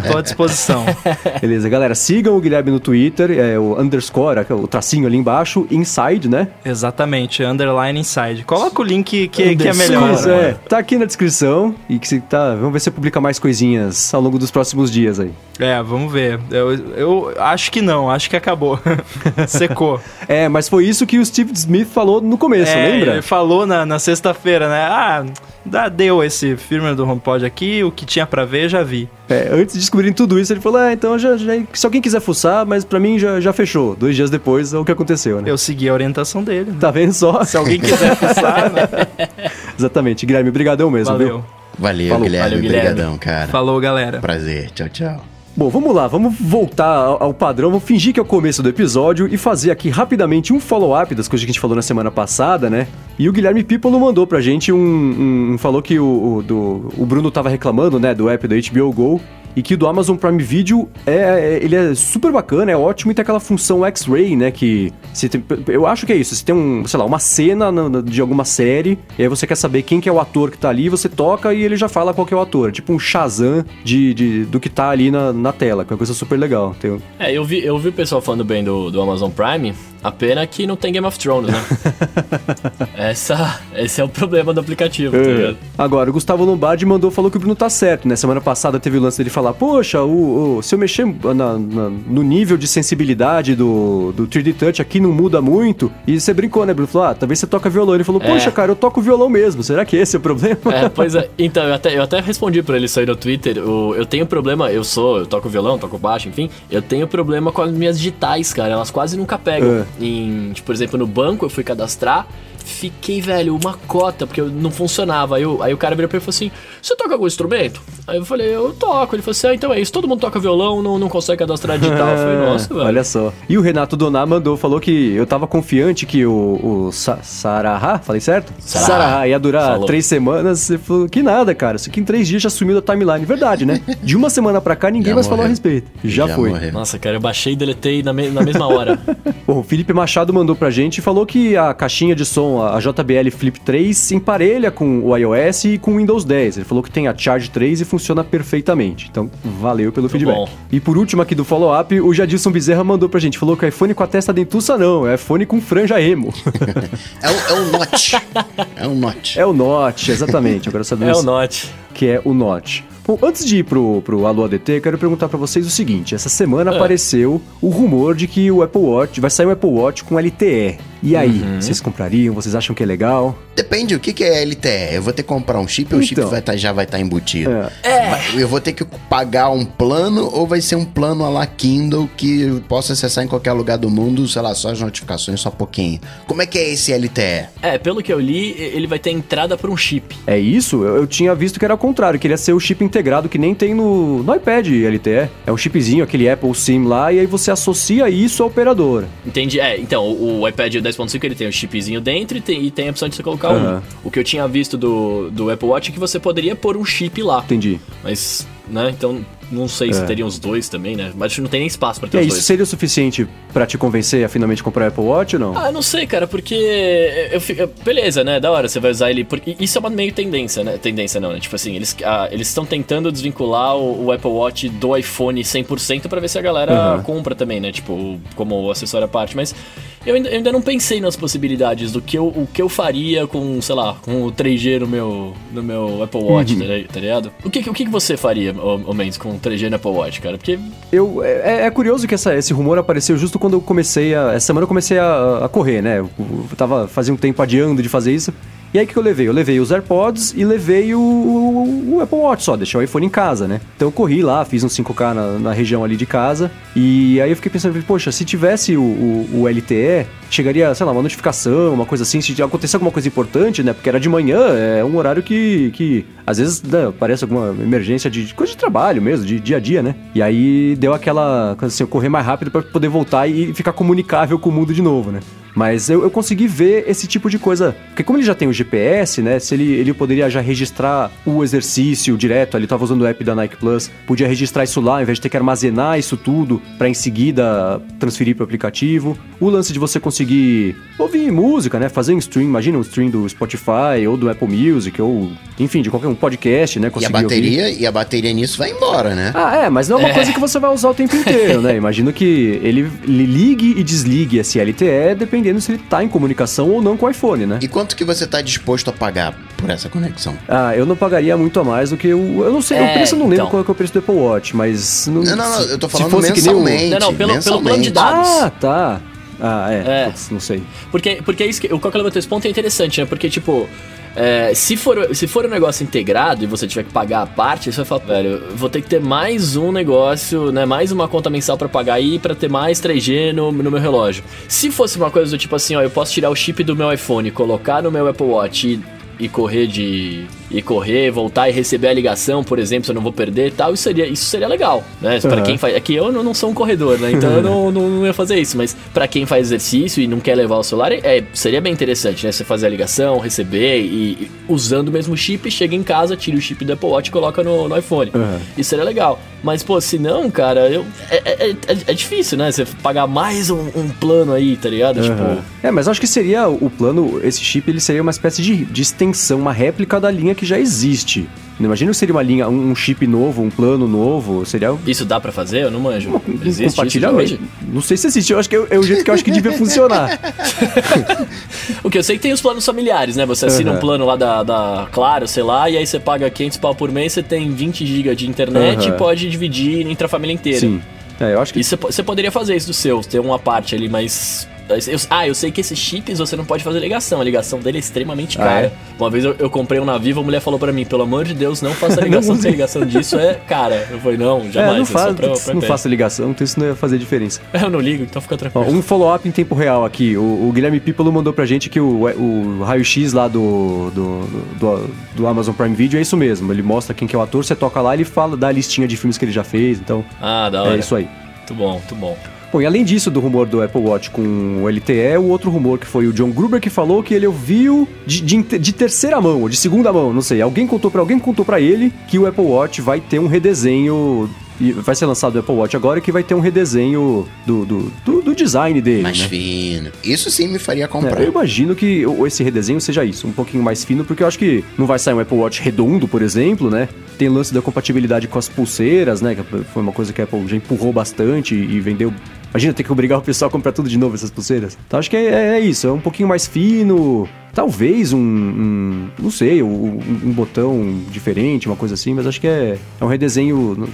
eu tô à disposição. Beleza, galera, sigam o Guilherme no Twitter, é o underscore, o tracinho ali embaixo, inside, né? Exatamente, underline inside. Coloca o link que, que é melhor. É. Tá aqui na descrição e que se tá, vamos ver se publica mais coisinhas ao longo dos próximos dias aí. É, vamos ver. Eu, eu acho que não, acho que acabou. Secou. É, mas foi isso que o Steve Smith falou no começo, É, lembra? Ele falou na, na sexta-feira, né? Ah, dá, deu esse firmware do HomePod aqui, o que tinha pra ver já vi. É, antes de descobrirem tudo isso, ele falou: Ah, então já, já- se alguém quiser fuçar, mas pra mim já, já fechou. Dois dias depois é o que aconteceu, né? Eu segui a orientação dele. né? Tá vendo só? Se alguém quiser fuçar, né? Exatamente, Guilherme, brigadão mesmo, Valeu. viu? Valeu, Falou. Guilherme. Valeu, Guilherme. Obrigadão, cara. Falou, galera. Prazer. Tchau, tchau. Bom, vamos lá, vamos voltar ao, padrão, vamos fingir que é o começo do episódio e fazer aqui rapidamente um follow-up das coisas que a gente falou na semana passada, né? E o Guilherme Pipolo mandou pra gente um. um- falou que o, o, do, o Bruno tava reclamando, né, do app do HBO Go. E que o do Amazon Prime Video é, é- ele é super bacana, é ótimo e tem aquela função X-Ray, né? Que você tem- eu acho que é isso. Você tem um, sei lá, uma cena na- na- de alguma série, e aí você quer saber quem que é o ator que tá ali, você toca e ele já fala qual que é o ator. Tipo um Shazam de, de- do que tá ali na, na tela, que é uma coisa super legal. Tem, É, eu vi, eu vi o pessoal falando bem do, do Amazon Prime, a pena que não tem Game of Thrones, né? Essa, esse é o problema do aplicativo, tá ligado? Agora, o Gustavo Lombardi mandou, falou que o Bruno tá certo, né? Semana passada teve o lance dele falar, poxa, o, o- se eu mexer na- na- no nível de sensibilidade do, do 3D Touch aqui não muda muito. E você brincou, né, Bruno? Falou, ah, talvez você toca violão. Ele falou, É. poxa, cara, eu toco violão mesmo. Será que esse é o problema? É, pois é. Então, eu até, eu até respondi pra ele isso aí no Twitter. O- eu tenho problema, eu sou, eu toco violão, toco baixo, enfim. Eu tenho problema com as minhas digitais, cara. Elas quase nunca pegam. Em, tipo, por exemplo, no banco eu fui cadastrar. Fiquei, velho, uma cota, porque eu- não funcionava. Aí, o- aí o cara virou pra mim e falou assim: Você toca algum instrumento? Aí eu falei: Eu toco. Ele falou assim: Ah, então é isso. Todo mundo toca violão, não, não consegue cadastrar digital. Eu falei: Nossa, velho. Olha só. E o Renato Doná mandou, falou que eu tava confiante que o, o Sa Sarahá, falei certo? Sarahá. ia durar Falou. três semanas. Ele falou que nada, cara. Isso aqui em três dias já sumiu da timeline. Verdade, né? De uma semana pra cá, ninguém Já mais falou a morreu. respeito. Já, foi. morreu. Nossa, cara, eu baixei e deletei na, me- na mesma hora. Bom, o Felipe Machado mandou pra gente e falou que a caixinha de som, a JBL Flip 3, emparelha com o iOS e com o Windows 10. Ele falou que tem a Charge 3 e funciona perfeitamente. Então, valeu pelo feedback. bom. E por último aqui do follow-up, o Jadilson Bezerra mandou pra gente. Falou que o iPhone com a testa dentuça não, é iPhone com franja emo. É o, é o Notch. É o Notch. é o Note, exatamente. Agora é sabemos o Note. que é o Note. Bom, antes de ir pro, pro Alô ADT, eu quero perguntar pra vocês o seguinte: essa semana É. apareceu o rumor de que o Apple Watch vai sair um Apple Watch com LTE. E aí, Uhum. vocês comprariam? Vocês acham que é legal? Depende o que, que é LTE. Eu vou ter que comprar um chip ou o chip Então. vai tá- já vai estar embutido? É. Vai- Eu vou ter que pagar um plano ou vai ser um plano a la Kindle que eu posso acessar em qualquer lugar do mundo, sei lá, só as notificações, só pouquinho. Como é que é esse LTE? É, pelo que eu li, ele vai ter entrada por um chip. É isso? Eu, eu tinha visto que era o contrário, que ele ia ser o chip integrado que nem tem no, no iPad LTE. É um chipzinho, aquele Apple SIM lá, e aí você associa isso à operadora. Entendi. É, então, o, o iPad 10.5 ele tem um chipzinho dentro e tem, e tem a opção de você colocar Aham. um. O que eu tinha visto do, do Apple Watch é que você poderia pôr um chip lá. Entendi. Mas, né, então não sei se É. teriam os dois também, né? Mas não tem nem espaço pra E ter aí, os isso dois. seria o suficiente pra te convencer a finalmente comprar o Apple Watch ou não? Ah, não sei, cara, porque eu beleza, né? Da hora você vai usar ele porque isso é uma meio tendência, né? Tendência não, né? Tipo assim, eles ah, eles estão tentando desvincular o, o Apple Watch do iPhone 100% pra ver se a galera Uhum. compra também, né? Tipo, como acessório à parte, mas eu ainda, eu ainda não pensei nas possibilidades do que eu, o que eu faria com, sei lá, com o 3G no meu no meu Apple Watch, Uhum. tá, tá ligado? O que o que você faria, ô Mendes, com o 3G no Apple Watch, cara? Porque Eu, é, é curioso que essa- esse rumor apareceu justo quando eu comecei a. Essa semana eu comecei a, a correr, né? Eu, eu tava fazia um tempo adiando de fazer isso. E aí o que eu levei? Eu levei os AirPods e levei o, o- Apple Watch só, deixei o iPhone em casa, né? Então eu corri lá, fiz um 5K na, na região ali de casa. E aí eu fiquei pensando, poxa, se tivesse o, o- o LTE, chegaria, sei lá, uma notificação, uma coisa assim, se acontecer alguma coisa importante, né? Porque era de manhã, é um horário que, que às vezes né, parece alguma emergência de, de coisa de trabalho mesmo, de dia a dia, né? E aí deu aquela assim, eu correr mais rápido pra poder voltar e ficar comunicável com o mundo de novo, né? Mas eu, eu consegui ver esse tipo de coisa. Porque como ele já tem o GPS, né? Se ele, ele poderia já registrar o exercício direto, ele tava usando o app da Nike Plus, podia registrar isso lá, ao invés de ter que armazenar isso tudo pra em seguida transferir pro aplicativo. O lance de você conseguir ouvir música, né? Fazer um stream, imagina um stream do Spotify ou do Apple Music, ou enfim, de qualquer um podcast, né? E a conseguir ouvir. bateria, e a bateria nisso vai embora, né? Ah, é, mas não é uma coisa que você vai usar o tempo inteiro, né? Imagino que ele, ele ligue e desligue esse LTE dependendo se ele tá em comunicação ou não com o iPhone, né? E quanto que você tá disposto a pagar por essa conexão? Ah, eu não pagaria muito a mais do que o. Eu não sei, o É, preço eu não lembro então. qual é, que é o preço do Apple Watch, mas. Não, Não, não, eu tô falando fosse que nem o- mensalmente. Não, não, pelo- pelo plano de mensalmente. dados. Ah, tá. Ah, é. É. Putz, não sei. Porque, porque é isso que, o Coca levantou esse ponto é interessante, né? Porque, tipo, é, se, for, se for um negócio integrado e você tiver que pagar a parte, você vai falar, velho, vou ter que ter mais um negócio, né? Mais uma conta mensal pra pagar aí pra ter mais 3G no, no meu relógio. Se fosse uma coisa do tipo assim, ó, eu posso tirar o chip do meu iPhone, colocar no meu Apple Watch e e correr de e correr, voltar e receber a ligação, por exemplo, se eu não vou perder e tal, isso seria, isso seria legal, né? Pra Uhum. quem faz, é que eu não, não sou um corredor, né? Então eu não, não, não ia fazer isso, mas pra quem faz exercício e não quer levar o celular, é, seria bem interessante, né? Você fazer a ligação, receber e, e usando o mesmo chip, chega em casa, tira o chip do Apple Watch e coloca no, no iPhone. Uhum. Isso seria legal. Mas, pô, se não, cara, eu, é, é, é, é difícil, né? Você pagar mais um, um plano aí, tá ligado? Aham. Tipo, É, mas acho que seria o plano, esse chip, ele seria uma espécie de, de extensão, uma réplica da linha que já existe. Imagina se seria uma linha, um chip novo, um plano novo, seria isso dá pra fazer? Eu não manjo. um Existe compartilhamento. hoje? Não sei se existe, eu acho que é, é o jeito que eu acho que devia funcionar. O que eu sei que tem os planos familiares, né? Você assina Aham. um plano lá da, da Claro, sei lá, e aí você paga 500 pau por mês, você tem 20 GB de internet Aham. e pode dividir entre a família inteira. Sim. É, eu acho que E você poderia fazer isso do seu, ter uma parte ali, mas. Eu- ah, eu sei que esses chips você não pode fazer ligação. A ligação dele é extremamente Ah, cara. é? Uma vez eu, eu comprei um na Vivo, a mulher falou pra mim: pelo amor de Deus, não faça ligação, Não porque a ligação disso é cara. Eu falei: não, jamais. é, não, é faz, pra, pra não iPad." faça ligação, então isso não ia fazer diferença. Eu não ligo, então fica Ó, tranquilo. um follow-up em tempo real aqui. O, o Guilherme Pípolo mandou pra gente que o, o raio-x lá do, do, do, do Amazon Prime Video é isso mesmo. Ele mostra quem que é o ator, você toca lá, ele fala, dá a listinha de filmes que ele já fez, então Ah, da hora. é isso aí. Muito bom, muito bom. Bom, e além disso do rumor do Apple Watch com o LTE, o outro rumor que foi o John Gruber que falou que ele ouviu de, de, de terceira mão, ou de segunda mão, não sei. Alguém contou para alguém contou para ele que o Apple Watch vai ter um redesenho e vai ser lançado o Apple Watch agora que vai ter um redesenho do, do, do, do design dele, Mais né? fino. Isso sim me faria comprar. É, eu imagino que esse redesenho seja isso, um pouquinho mais fino, porque eu acho que não vai sair um Apple Watch redondo, por exemplo, né? Tem lance da compatibilidade com as pulseiras, né? Que foi uma coisa que a Apple já empurrou bastante e vendeu Imagina ter que obrigar o pessoal a comprar tudo de novo, essas pulseiras. Então acho que é, é isso, é um pouquinho mais fino, talvez um, um não sei, um, um, botão diferente, uma coisa assim, mas acho que é, é um redesenho,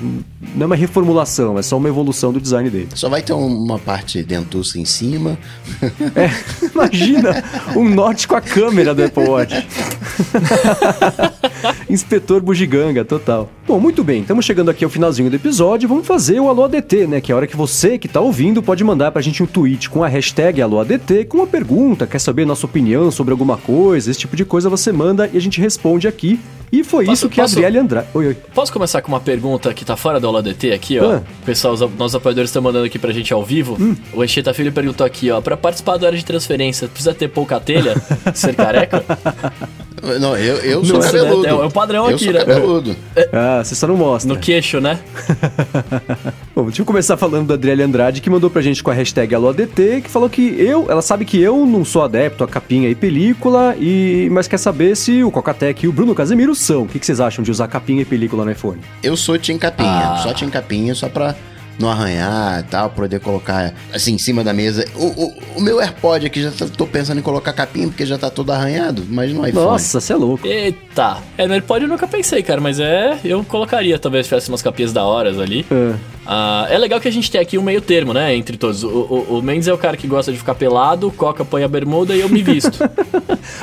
não é uma reformulação, é só uma evolução do design dele. Só vai ter uma parte dentuça em cima. É, imagina um norte com a câmera do Apple Watch. Inspetor bugiganga, total. Bom, muito bem, estamos chegando aqui ao finalzinho do episódio, vamos fazer o Alô ADT, né? Que é a hora que você que está ouvindo pode mandar pra gente um tweet com a hashtag AlôADT com uma pergunta, quer saber nossa opinião sobre alguma coisa, esse tipo de coisa você manda e a gente responde aqui. E foi posso, isso que posso, a Adriele Andrade. Oi, oi. Posso começar com uma pergunta que tá fora do Aula DT aqui, ó? Ah. Pessoal, os nossos apoiadores estão mandando aqui pra gente ao vivo. Hum. O Encheta Filho perguntou aqui, ó, pra participar da área de transferência, precisa ter pouca telha? ser careca? Não, eu, eu sou Nossa, cabeludo. Né? É o padrão eu aqui, sou né? cabeludo. Ah, você só não mostra. No queixo, né? Bom, deixa eu começar falando da Adriele Andrade, que mandou pra gente com a hashtag AloADT, que falou que eu, ela sabe que eu não sou adepto a capinha e película, e mas quer saber se o Cocatec e o Bruno Casemiro são. O que, que vocês acham de usar capinha e película no iPhone? Eu sou Tim Capinha, ah. só Tim Capinha, só pra não arranhar e tal, poder colocar assim em cima da mesa. O, o, o meu AirPod aqui já tá, tô pensando em colocar capinha porque já tá todo arranhado, mas no iPhone. Nossa, você é louco. Eita. É, no AirPod eu nunca pensei, cara, mas é. Eu colocaria, talvez tivesse umas capinhas da horas ali. É. Ah, é legal que a gente tem aqui um meio termo, né? Entre todos. O, o, o, Mendes é o cara que gosta de ficar pelado, o Coca põe a bermuda e eu me visto. tá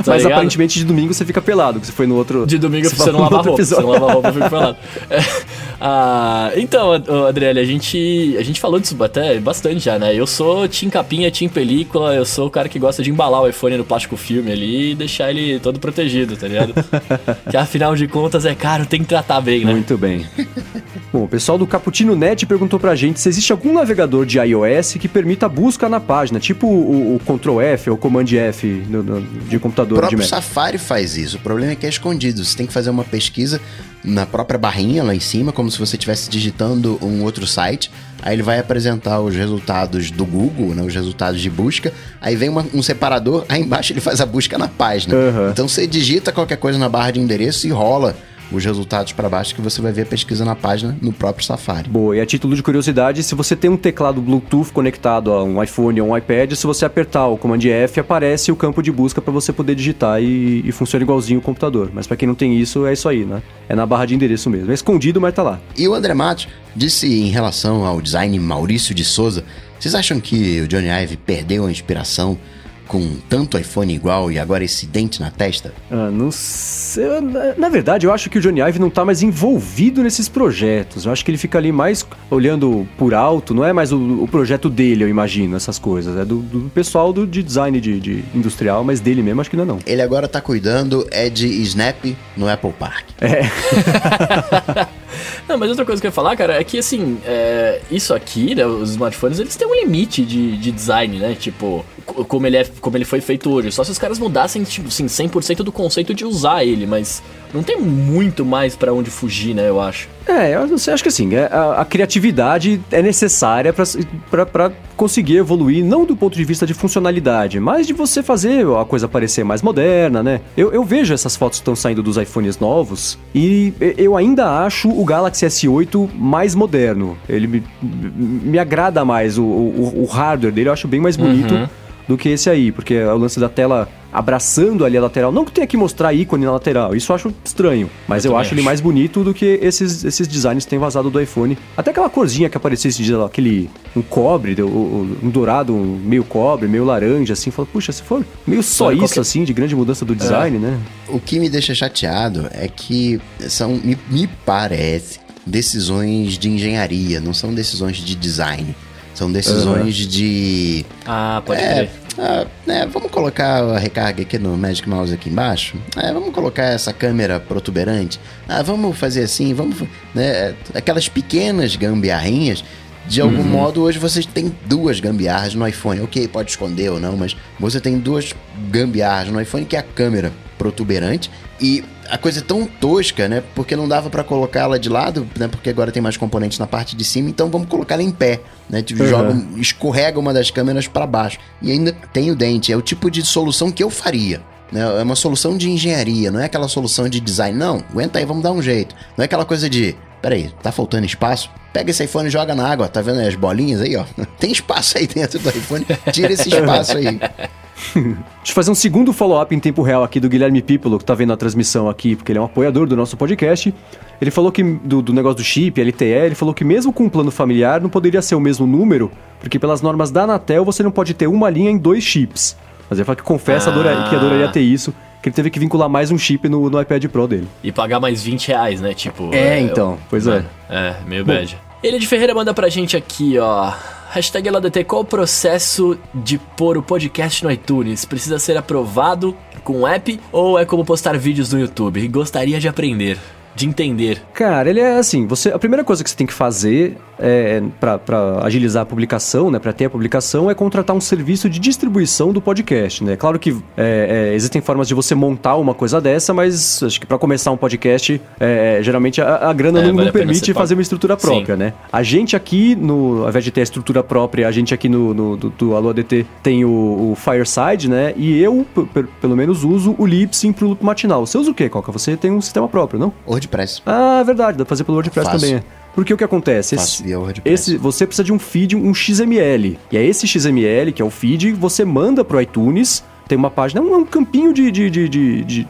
Mas ligado? aparentemente de domingo você fica pelado, que você foi no outro. De domingo você, você não lava roupa. Episódio. Você não lava roupa, eu fico pelado. É, ah, então, Adriele, a gente, a gente falou disso até bastante já, né? Eu sou Tim Capinha, Tim Película, eu sou o cara que gosta de embalar o iPhone no plástico filme ali e deixar ele todo protegido, tá ligado? que afinal de contas é caro, tem que tratar bem, né? Muito bem. Bom, o pessoal do Caputino Net perguntou pra gente se existe algum navegador de iOS que permita busca na página, tipo o, o Ctrl F ou Command F no, no, de computador o próprio de. Safari faz isso. O problema é que é escondido. Você tem que fazer uma pesquisa na própria barrinha lá em cima, como se você estivesse digitando um outro site. Aí ele vai apresentar os resultados do Google, né, os resultados de busca. Aí vem uma, um separador, aí embaixo ele faz a busca na página. Uhum. Então você digita qualquer coisa na barra de endereço e rola os resultados para baixo que você vai ver a pesquisa na página no próprio Safari. Boa, e a título de curiosidade, se você tem um teclado Bluetooth conectado a um iPhone ou um iPad, se você apertar o Command F, aparece o campo de busca para você poder digitar e, e funciona igualzinho o computador. Mas para quem não tem isso, é isso aí, né? É na barra de endereço mesmo. É escondido, mas tá lá. E o André Matos disse em relação ao design Maurício de Souza, vocês acham que o Johnny Ive perdeu a inspiração com tanto iPhone igual e agora esse dente na testa? Ah, não sei. Na verdade, eu acho que o Johnny Ive não tá mais envolvido nesses projetos. Eu acho que ele fica ali mais olhando por alto. Não é mais o, o projeto dele, eu imagino, essas coisas. É do, do pessoal do, de design de, de, industrial, mas dele mesmo acho que não é não. Ele agora tá cuidando é de Snap no Apple Park. É. Não, mas outra coisa que eu ia falar, cara, é que assim, é, isso aqui, né, os smartphones, eles têm um limite de, de design, né? Tipo, como ele, é, como ele foi feito hoje. Só se os caras mudassem, tipo, assim, 100% do conceito de usar ele, mas não tem muito mais para onde fugir, né, eu acho. É, eu acho que assim, é, a, a criatividade é necessária para conseguir evoluir, não do ponto de vista de funcionalidade, mas de você fazer a coisa parecer mais moderna, né? Eu, eu vejo essas fotos que estão saindo dos iPhones novos e eu ainda acho o Galaxy S8 mais moderno. Ele me, me agrada mais, o, o, o hardware dele eu acho bem mais bonito. Uhum do que esse aí, porque é o lance da tela abraçando ali a lateral. Não que tenha que mostrar ícone na lateral, isso eu acho estranho. Mas eu, eu acho ele mais bonito do que esses, esses designs que tem vazado do iPhone. Até aquela corzinha que apareceu esse dia, aquele um cobre, um dourado um meio cobre, meio laranja, assim. Fala, puxa, se for meio só isso, qualquer... assim, de grande mudança do design, é. né? O que me deixa chateado é que são, me, me parece, decisões de engenharia, não são decisões de design. São decisões uhum. de. Ah, pode é, crer. Ah, é, vamos colocar a recarga aqui no Magic Mouse aqui embaixo. É, vamos colocar essa câmera protuberante. Ah, vamos fazer assim, vamos. Né, aquelas pequenas gambiarrinhas. De algum uhum. modo, hoje você tem duas gambiarras no iPhone. Ok, pode esconder ou não, mas você tem duas gambiarras no iPhone, que é a câmera protuberante e a coisa é tão tosca, né? Porque não dava para colocá-la de lado, né? Porque agora tem mais componentes na parte de cima, então vamos colocá-la em pé, né? Tipo, uhum. joga, escorrega uma das câmeras para baixo. E ainda tem o dente. É o tipo de solução que eu faria. Né? É uma solução de engenharia, não é aquela solução de design. Não, aguenta aí, vamos dar um jeito. Não é aquela coisa de peraí, tá faltando espaço? Pega esse iPhone e joga na água, tá vendo as bolinhas aí, ó? Tem espaço aí dentro do iPhone, tira esse espaço aí. Deixa eu fazer um segundo follow-up em tempo real aqui do Guilherme Pipolo, que tá vendo a transmissão aqui, porque ele é um apoiador do nosso podcast. Ele falou que, do, do negócio do chip, LTE, ele falou que mesmo com um plano familiar não poderia ser o mesmo número, porque pelas normas da Anatel você não pode ter uma linha em dois chips. Mas ele fala que confessa Ah. adora- que adoraria ter isso, que ele teve que vincular mais um chip no, no iPad Pro dele. E pagar mais 20 reais, né? Tipo. É, então, pois é. É, meio bad. Ele de Ferreira manda pra gente aqui, ó. Hashtag LADT, qual o processo de pôr o podcast no iTunes? Precisa ser aprovado com o app ou é como postar vídeos no YouTube? Gostaria de aprender, de entender. Cara, ele é assim, você, a primeira coisa que você tem que fazer é, pra, pra agilizar a publicação, né, pra ter a publicação, é contratar um serviço de distribuição do podcast, né? Claro que é, é, existem formas de você montar uma coisa dessa, mas acho que pra começar um podcast, é, geralmente a, a grana É, não, vale não permite fazer uma estrutura própria, né? A gente aqui, no, ao invés de ter a estrutura própria, a gente aqui no, no do, do Alô ADT tem o, o Fireside, né? E eu, pelo menos, uso o Lipsyn pro loop matinal. Você usa o quê, Coca? Você tem um sistema próprio, não? WordPress. Ah, é verdade, dá pra fazer pelo WordPress Faço. também. é. Porque o que acontece? Esse, WordPress. esse- você precisa de um feed, um XML. E é esse XML, que é o feed, você manda pro iTunes, tem uma página, um, um campinho de, de, de, de- de-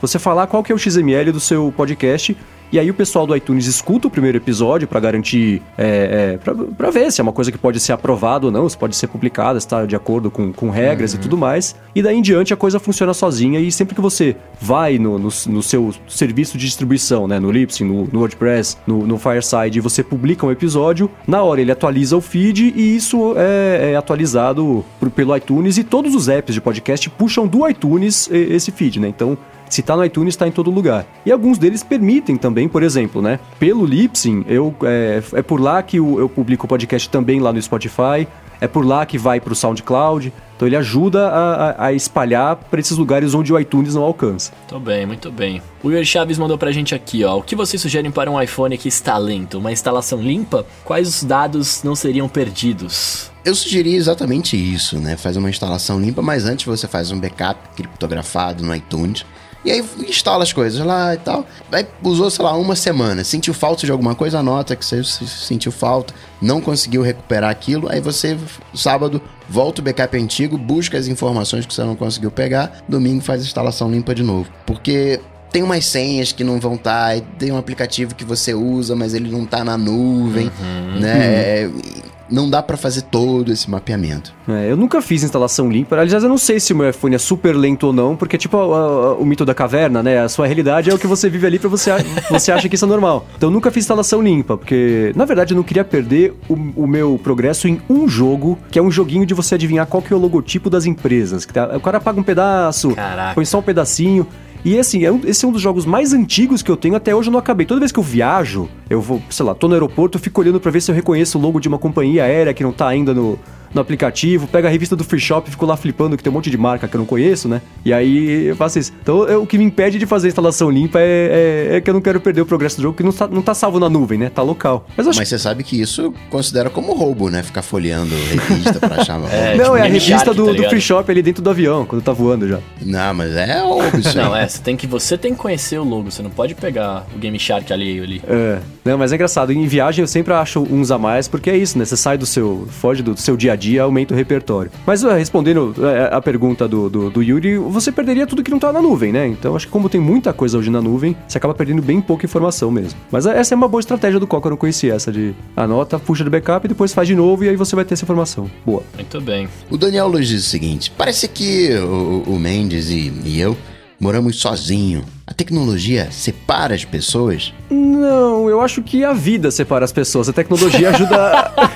Você falar qual que é o XML do seu podcast. E aí o pessoal do iTunes escuta o primeiro episódio pra garantir, é, é, pra, pra ver se é uma coisa que pode ser aprovada ou não, se pode ser publicada, se tá de acordo com, com regras e tudo mais. E daí em diante a coisa funciona sozinha e sempre que você vai no, no, no seu serviço de distribuição, né, no Lipsyn, no, no WordPress, no, no Fireside, e você publica um episódio, na hora ele atualiza o feed e isso é, é atualizado por- pelo iTunes e todos os apps de podcast puxam do iTunes esse feed, né? Então se tá no iTunes, tá em todo lugar. E alguns deles permitem também, por exemplo, né? Pelo Lipsyn, eu, é, é por lá que eu, eu publico o podcast também lá no Spotify, é por lá que vai pro SoundCloud. Então ele ajuda a, a- a espalhar para esses lugares onde o iTunes não alcança. Muito bem, muito bem. O Yuri Chaves mandou pra gente aqui, ó. O que vocês sugerem para um iPhone que está lento? Uma instalação limpa? Quais os dados não seriam perdidos? Eu sugeri exatamente isso, né? Faz uma instalação limpa, mas antes você faz um backup criptografado no iTunes. E aí instala as coisas lá e tal. Aí usou, sei lá, uma semana. Sentiu falta de alguma coisa, anota que você se- sentiu falta. Não conseguiu recuperar aquilo. Aí você, sábado, volta o backup antigo, busca as informações que você não conseguiu pegar. Domingo faz a instalação limpa de novo. Porque tem umas senhas que não vão estar, e tem um aplicativo que você usa, mas ele não tá na nuvem, né? E Não dá pra fazer todo esse mapeamento. É, eu nunca fiz instalação limpa. Aliás, eu não sei se o meu iPhone é super lento ou não, porque, tipo, a- a- o mito da caverna, né? A sua realidade é o que você vive ali pra você, a- você acha que isso é normal. Então, eu nunca fiz instalação limpa, porque, na verdade, eu não queria perder o, o meu progresso em um jogo, que é um joguinho de você adivinhar qual que é o logotipo das empresas. Que tá- o cara paga um pedaço, Caraca. põe só um pedacinho. E assim, é um- esse é um dos jogos mais antigos que eu tenho, até hoje eu não acabei. Toda vez que eu viajo, eu vou, sei lá, tô no aeroporto, eu fico olhando pra ver se eu reconheço o logo de uma companhia aérea que não tá ainda no, no aplicativo, pego a revista do Free Shop e fico lá flipando que tem um monte de marca que eu não conheço, né? E aí eu faço isso. Então é, o que me impede de fazer a instalação limpa é, é- é que eu não quero perder o progresso do jogo, que não tá, não tá salvo na nuvem, né? Tá local. Mas eu acho Mas você sabe que isso considera como roubo, né? Ficar folheando revista pra achar uma É, roubo. Não, tipo é a revista do, tá do? Free Shop ali dentro do avião, quando tá voando já. Não, mas é roubo isso Não, é, você tem que você tem que conhecer o logo, você não pode pegar o Game Shark alheio ali. É, não, mas é engraçado. Em viagem eu sempre acho uns a mais, porque é isso, né? Você sai do seu. foge do seu dia a dia, aumenta o repertório. Mas uh, respondendo uh, a pergunta do, do, do Yuri, você perderia tudo que não tá na nuvem, né? Então acho que como tem muita coisa hoje na nuvem, você acaba perdendo bem pouca informação mesmo. Mas uh, essa é uma boa estratégia do Coca, eu não conhecia essa de anota, puxa do backup e depois faz de novo e aí você vai ter essa informação. Boa. Muito bem. O Daniel Luz diz o seguinte: parece que o, o Mendes e, e eu moramos sozinho. A tecnologia separa as pessoas. Não, eu acho que a vida separa as pessoas. A tecnologia ajuda.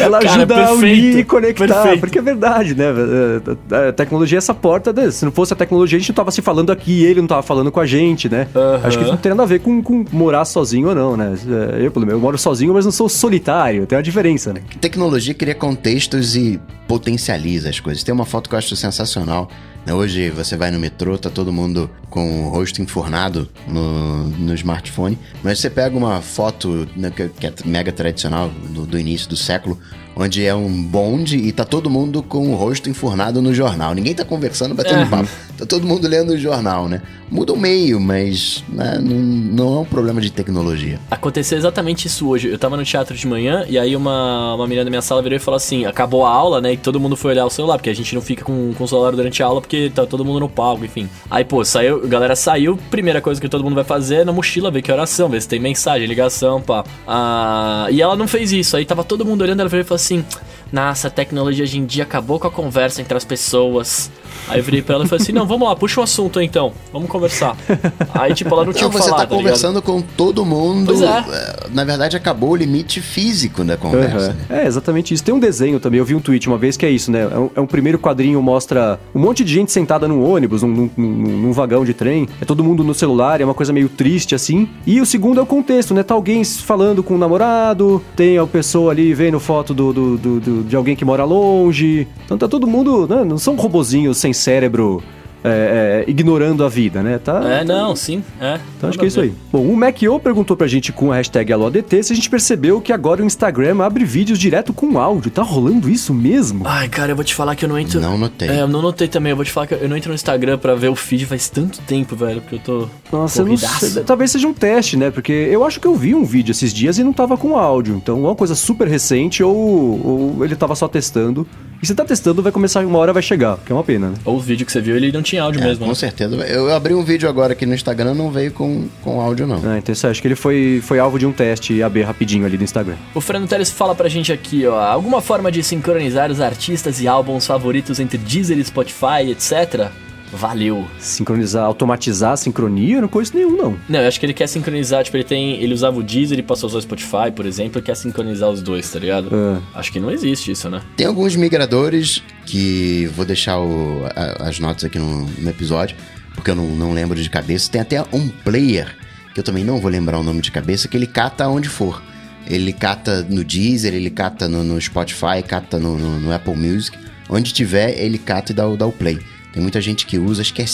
ela Cara, ajuda a unir e conectar. perfeito. Porque é verdade, né? A tecnologia é essa porta. né? Se não fosse a tecnologia, a gente não tava se falando aqui, ele não tava falando com a gente, né? Aham. Acho que isso não tem nada a ver com, com morar sozinho ou não, né? É, Eu, pelo menos, eu moro sozinho, mas não sou solitário. Tem uma diferença, né? Tecnologia cria contextos e potencializa as coisas. Tem uma foto que eu acho sensacional. Hoje você vai no metrô, tá todo mundo com o rosto enfurnado no, no smartphone, mas você pega uma foto né, que é mega tradicional do, do início do século, onde é um bonde e tá todo mundo com o rosto enfurnado no jornal. Ninguém tá conversando, batendo É. papo. Tá todo mundo lendo o jornal, né? Muda o meio, mas né, não, não é um problema de tecnologia. Aconteceu exatamente isso hoje. Eu tava no teatro de manhã e aí uma, uma menina da minha sala virou e falou assim: acabou a aula, né? E todo mundo foi olhar o celular, porque a gente não fica com, com o celular durante a aula porque tá todo mundo no palco, enfim. Aí, pô, saiu, a galera saiu, primeira coisa que todo mundo vai fazer é na mochila, ver que oração, ver se tem mensagem, ligação, pá. Ah, e ela não fez isso. Aí tava todo mundo olhando, ela veio e falou assim: Nossa, a tecnologia hoje em dia acabou com a conversa entre as pessoas. Aí eu virei pra ela e falei assim: Não, vamos lá, puxa um assunto aí, então, vamos conversar. Aí, tipo, ela não tinha Não, o que você falar, tá tá ligado? conversando com todo mundo. Pois é. eh, Na verdade, acabou o limite físico da conversa. Né? É, exatamente isso. Tem um desenho também, eu vi um tweet uma vez que é isso, né? É um, é um primeiro quadrinho, mostra um monte de gente sentada num ônibus, num, num- num- num vagão de trem. É todo mundo no celular, é uma coisa meio triste assim. E o segundo é o contexto, né? Tá alguém falando com o namorado, tem a pessoa ali vendo foto do, do- do- do- de alguém que mora longe. Então tá todo mundo, né? Não são robozinhos sem cérebro. é, é, ignorando a vida, né? Tá, É, não, sim, é. então acho que é isso aí. Bom, o MacO perguntou pra gente com a hashtag AloADT se a gente percebeu que agora o Instagram abre vídeos direto com áudio. Tá rolando isso mesmo? Ai, cara, eu vou te falar que eu não entro. Não notei. É, eu não notei também. Eu vou te falar que eu não entro no Instagram pra ver o feed faz tanto tempo, velho, porque eu tô. Nossa, eu não sei. Talvez seja um teste, né? Porque eu acho que eu vi um vídeo esses dias e não tava com áudio. Então, ou é uma coisa super recente ou, ou ele tava só testando. E se tá testando, vai começar uma hora vai chegar, que é uma pena, né? Ou o vídeo que você viu, ele não tinha áudio É, mesmo, com né? certeza. Eu abri um vídeo agora aqui no Instagram, não veio com, com áudio, não. Ah, então acho que ele foi, foi alvo de um teste AB rapidinho ali no Instagram. O Fernando Teles fala pra gente aqui, ó. Alguma forma de sincronizar os artistas e álbuns favoritos entre Deezer e Spotify, etc. Valeu. Sincronizar, automatizar a sincronia, eu não conheço nenhum, não. Não, eu acho que ele quer sincronizar, tipo, ele tem. Ele usava o Deezer e passou a usar o Spotify, por exemplo, e quer sincronizar os dois, tá ligado? Ah. Acho que não existe isso, né? Tem alguns migradores que vou deixar o- a- as notas aqui no, no episódio, porque eu não, não lembro de cabeça. Tem até um player, que eu também não vou lembrar o nome de cabeça, que ele cata onde for. Ele cata no Deezer, ele cata no, no Spotify, cata no, no- no Apple Music. Onde tiver, ele cata e dá, o- dá o play. Tem muita gente que usa, acho que é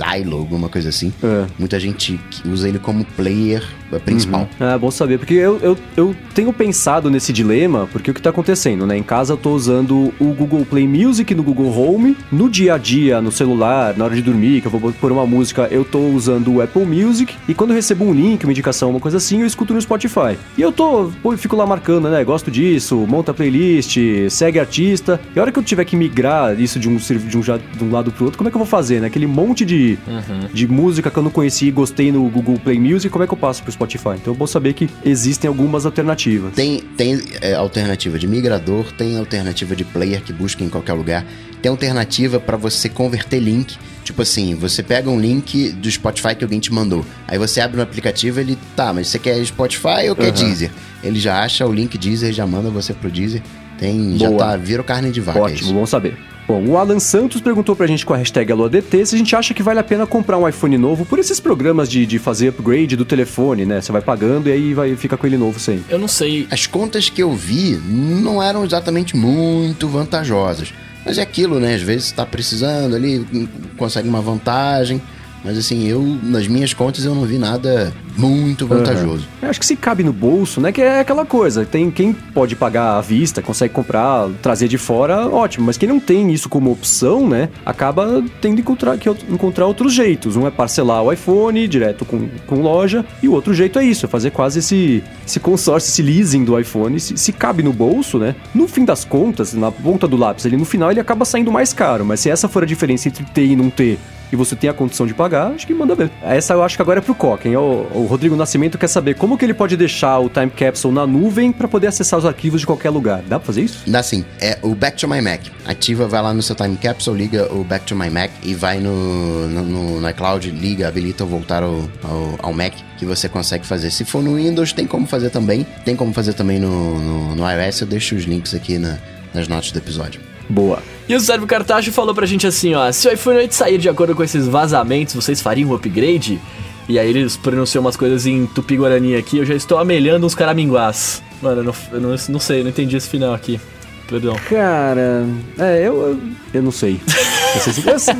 Zylo, alguma coisa assim. É. Muita gente usa ele como player principal. Ah, bom saber, porque eu, eu, eu tenho pensado nesse dilema, porque o que tá acontecendo, né? Em casa eu tô usando o Google Play Music no Google Home, no dia a dia, no celular, na hora de dormir, que eu vou pôr uma música, eu tô usando o Apple Music, e quando eu recebo um link, uma indicação, uma coisa assim, eu escuto no Spotify. E eu tô, pô, fico lá marcando, né? Gosto disso, monta playlist, segue artista, e a hora que eu tiver que migrar isso de um, de um, de um lado pro outro, como é que eu vou fazer, né? Aquele monte de, de música que eu não conheci e gostei no Google Play Music, como é que eu passo pro Spotify? Então é bom saber que existem algumas alternativas. Tem, tem é, alternativa de migrador, tem alternativa de player que busca em qualquer lugar, tem alternativa para você converter link. Tipo assim, você pega um link do Spotify que alguém te mandou. Aí você abre no aplicativo ele, tá, mas você quer Spotify ou quer Aham. Deezer? Ele já acha o link Deezer, já manda você pro Deezer. Tem, já Boa. tá, vira carne de vaca Ótimo, isso. bom saber. Bom, o Alan Santos perguntou pra gente com a hashtag AloADT se a gente acha que vale a pena comprar um iPhone novo por esses programas de, de fazer upgrade do telefone, né? Você vai pagando e aí vai fica com ele novo sempre. Eu não sei. As contas que eu vi não eram exatamente muito vantajosas. Mas é aquilo, né? Às vezes tá precisando ali, consegue uma vantagem. Mas assim, eu, nas minhas contas, eu não vi nada muito vantajoso. Eu acho que se cabe no bolso, né? Que é aquela coisa. Tem quem pode pagar à vista, consegue comprar, trazer de fora, ótimo. Mas quem não tem isso como opção, né? Acaba tendo que encontrar, que encontrar outros jeitos. Um é parcelar o iPhone direto com, com loja, e o outro jeito é isso, é fazer quase esse, esse consórcio, esse leasing do iPhone. Se, se cabe no bolso, né? No fim das contas, na ponta do lápis ali no final, ele acaba saindo mais caro. Mas se essa for a diferença entre ter e não ter, e você tem a condição de pagar, acho que manda ver. Essa eu acho que agora é pro Cocken. O, o Rodrigo Nascimento quer saber como que ele pode deixar o Time Capsule na nuvem para poder acessar os arquivos de qualquer lugar. Dá pra fazer isso? Dá sim, é o Back to My Mac. Ativa, vai lá no seu Time Capsule, liga o Back to My Mac e vai no, no, no, liga, habilita o voltar ao, ao, ao Mac, que você consegue fazer. Se for no Windows, tem como fazer também. Tem como fazer também no, no, no iOS, eu deixo os links aqui na, nas notas do episódio. Boa. E o Sérgio Cartacho falou pra gente assim, ó. Se o iPhone 8 sair de acordo com esses vazamentos, vocês fariam um upgrade? E aí eles pronunciou umas coisas em tupi-guarani aqui, eu já estou amelhando uns caraminguás. Mano, eu não, eu não, não sei, não entendi esse final aqui. Perdão. Cara, é, eu, eu, eu não sei.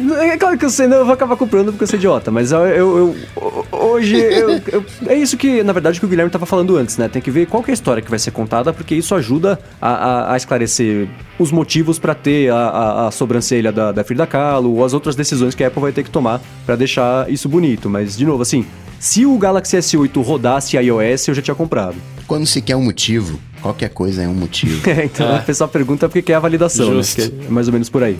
Eu- é claro que eu sei, não, eu vou acabar comprando porque eu sou idiota, mas eu, eu- eu- hoje eu- eu- é isso que, na verdade, que o Guilherme tava falando antes, né? Tem que ver qual que é a história que vai ser contada, porque isso ajuda a, a- a esclarecer os motivos pra ter a, a- a sobrancelha da, da Frida Kahlo ou as outras decisões que a Apple vai ter que tomar pra deixar isso bonito. Mas, de novo, assim, se o Galaxy S8 rodasse iOS, eu já tinha comprado. Quando se quer um motivo, qualquer coisa é um motivo. então É. o pessoal pergunta porque quer a validação, né? É mais ou menos por aí.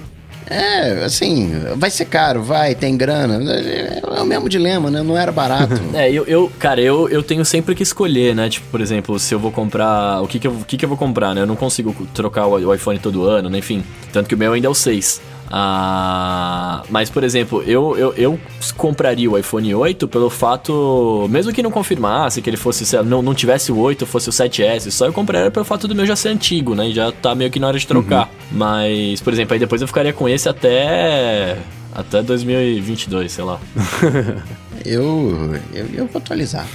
É, assim, vai ser caro, vai, tem grana. É o mesmo dilema, né? Não era barato. É, eu, eu cara, eu, eu tenho sempre que escolher, né? Tipo, por exemplo, se eu vou comprar. O que que eu, o que que eu vou comprar, né? Eu não consigo trocar o, iPhone todo ano, né? Enfim. Tanto que o meu ainda é o 6. Ah, mas, por exemplo, eu, eu, eu compraria o iPhone 8 pelo fato. Mesmo que não confirmasse que ele fosse. lá, Não, não tivesse o 8, fosse o 7S, só eu compraria pelo fato do meu já ser antigo, né? E já tá meio que na hora de trocar. Mas, por exemplo, aí depois eu ficaria com esse até. Até 2022, sei lá. Eu, eu, eu vou atualizar.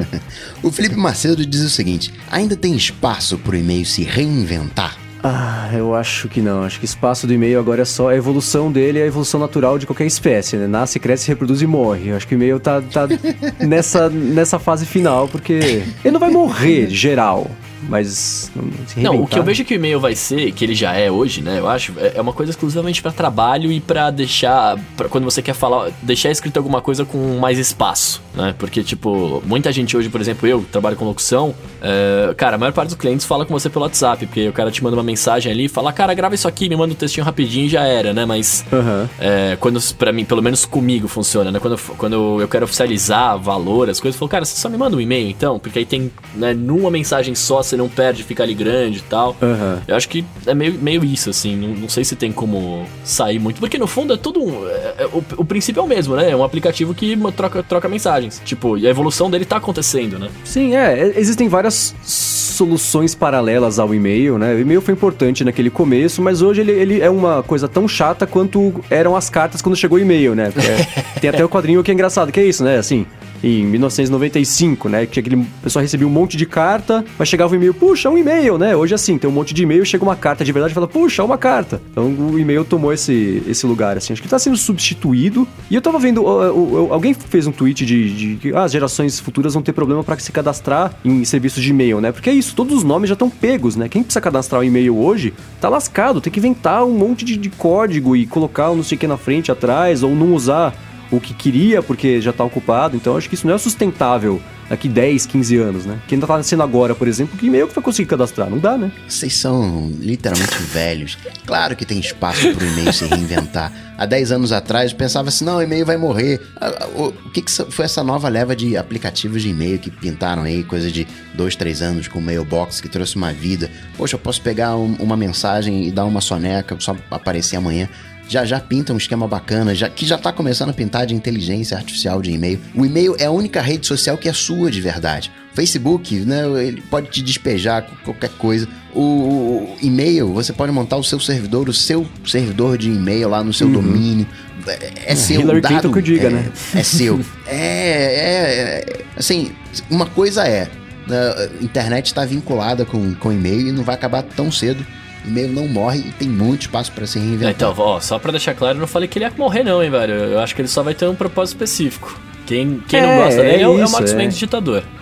o Felipe Macedo diz o seguinte: ainda tem espaço pro e-mail se reinventar? Ah, eu acho que não. Acho que o espaço do e-mail agora é só a evolução dele, é a evolução natural de qualquer espécie, né? Nasce, cresce, reproduz e morre. Eu acho que o e-mail tá, tá nessa, nessa fase final, porque ele não vai morrer geral, mas não, se Não, o que eu reinventar. vejo que o e-mail vai ser, que ele já é hoje, né? Eu acho, é é uma coisa exclusivamente pra trabalho e pra deixar, pra quando você quer falar, deixar escrito alguma coisa com mais espaço, né? Porque, tipo, muita gente hoje, por exemplo, eu que trabalho com locução, é, cara, a maior parte dos clientes fala com você pelo WhatsApp, porque o cara te manda uma mensagem ali e fala, cara, grava isso aqui, me manda um textinho rapidinho e já era, né? Mas Aham. é, quando, pra mim, pelo menos comigo funciona, né? Quando, eu- quando eu quero oficializar valor, as coisas, eu falo, cara, você só me manda um e-mail então, porque aí tem, né, numa mensagem só, você não perde, fica ali grande e tal. Aham. Eu acho que é meio, meio isso, assim, não, não sei se tem como sair muito, porque no fundo é tudo um. é- é- o, o princípio é o mesmo, né? É um aplicativo que troca, troca mensagens. Tipo, e a evolução dele tá acontecendo, né? Sim, é. Existem várias soluções paralelas ao e-mail, né? O e-mail foi importante naquele começo, mas hoje ele, ele é uma coisa tão chata quanto eram as cartas quando chegou o e-mail, né? É- tem até o quadrinho que é engraçado, que é isso, né? Assim, em 1995, né? Que aquele o pessoal recebia um monte de carta, mas chegava o e-mail, puxa, um e-mail, né? Hoje assim, tem um monte de e-mail, chega uma carta de verdade e fala, puxa, uma carta. Então o e-mail tomou esse, esse lugar, assim. Acho que tá sendo substituído. E eu tava vendo, ó, ó, alguém fez um tweet de, que ah, as gerações futuras vão ter problema pra se cadastrar em serviços de e-mail, né? Porque é isso, todos os nomes já estão pegos, né? Quem precisa cadastrar um e-mail hoje tá lascado, tem que inventar um monte de, de código e colocar um não sei o que na frente, atrás, ou não usar o que queria porque já tá ocupado. Então acho que isso não é sustentável daqui 10, 15 anos, né? Quem tá nascendo agora, por exemplo, que e-mail que vai conseguir cadastrar? Não dá, né? Vocês são literalmente velhos. Claro que tem espaço pro e-mail se reinventar. Há 10 anos atrás eu pensava assim: não, o e-mail vai morrer. Ah, O o que, que foi essa nova leva de aplicativos de e-mail que pintaram aí, coisa de 2, 3 anos com o Mailbox que trouxe uma vida? Poxa, eu posso pegar um- uma mensagem e dar uma soneca, só aparecer amanhã. Já já pinta um esquema bacana, já, que já tá começando a pintar de inteligência artificial de e-mail. O e-mail é a única rede social que é sua de verdade. Facebook, né, ele pode te despejar com qualquer coisa. O, e-mail, você pode montar o seu servidor, o seu servidor de e-mail lá no seu domínio. É, é seu Hillary dado, Clinton que o diga, é, né? É seu. é, é, é, assim, uma coisa é, né, a internet está vinculada com, com e-mail e não vai acabar tão cedo. E-mail não morre e tem muito espaço para se reinventar. Então, ó, só pra deixar claro, eu não falei que ele ia morrer, não, hein, velho. Eu acho que ele só vai ter um propósito específico. Quem, quem não É, gosta dele é, o- é o isso, Max é. Mendes ditador.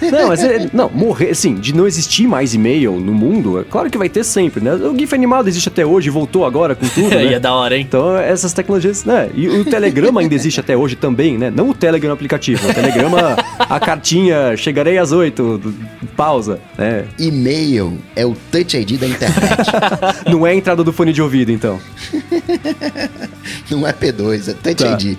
Não, mas é- não, morrer, assim, de não existir mais e-mail no mundo, é claro que vai ter sempre, né? O GIF animado existe até hoje, voltou agora com tudo, Ia né? da hora, hein? Então, essas tecnologias, né? E o Telegrama ainda existe até hoje também, né? Não o Telegram aplicativo, o Telegrama, a cartinha, chegarei às oito, pausa, né? E-mail é o Touch ID da internet. Não é a entrada do fone de ouvido, então. não é P2, é Touch Tá. ID.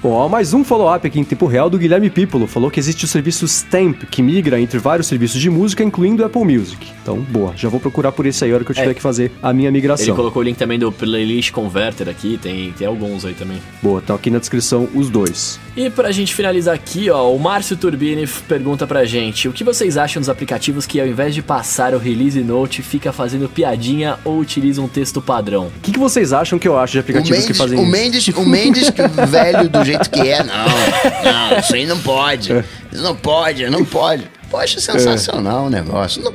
Bom, ó, mais um follow-up aqui em tempo real do Guilherme Pipolo. Falou que existe o serviço Stamp, que migra entre vários serviços de música, incluindo Apple Music. Então, boa, já vou procurar por esse aí a hora que eu tiver É. que fazer a minha Ele migração. colocou o link também do Playlist Converter aqui, tem, tem alguns aí também. Boa, estão aqui na descrição os dois. E pra gente finalizar aqui, ó, o Márcio Turbini pergunta pra gente: o que vocês acham dos aplicativos que ao invés de passar o release note, fica fazendo piadinha ou utiliza um texto padrão? O que, que vocês acham que eu acho de aplicativos Mendes, que fazem o isso? Mendes, o Mendes, velho do jeito que é, não, não, isso aí não pode. Isso não pode, não pode. Poxa, sensacional o negócio. Não-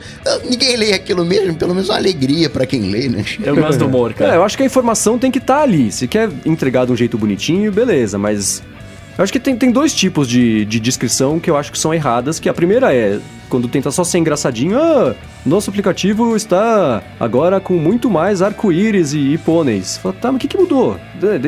ninguém lê aquilo mesmo, pelo menos uma alegria pra quem lê, né? Eu gosto do humor, É, cara. eu acho que a informação tem que estar ali. Se quer entregar de um jeito bonitinho, beleza, mas. Eu acho que tem, tem dois tipos de, de descrição que eu acho que são erradas. Que a primeira é quando tenta só ser engraçadinho. Ah, nosso aplicativo está agora com muito mais arco-íris e, e pôneis. Fala, tá, mas o que, que mudou?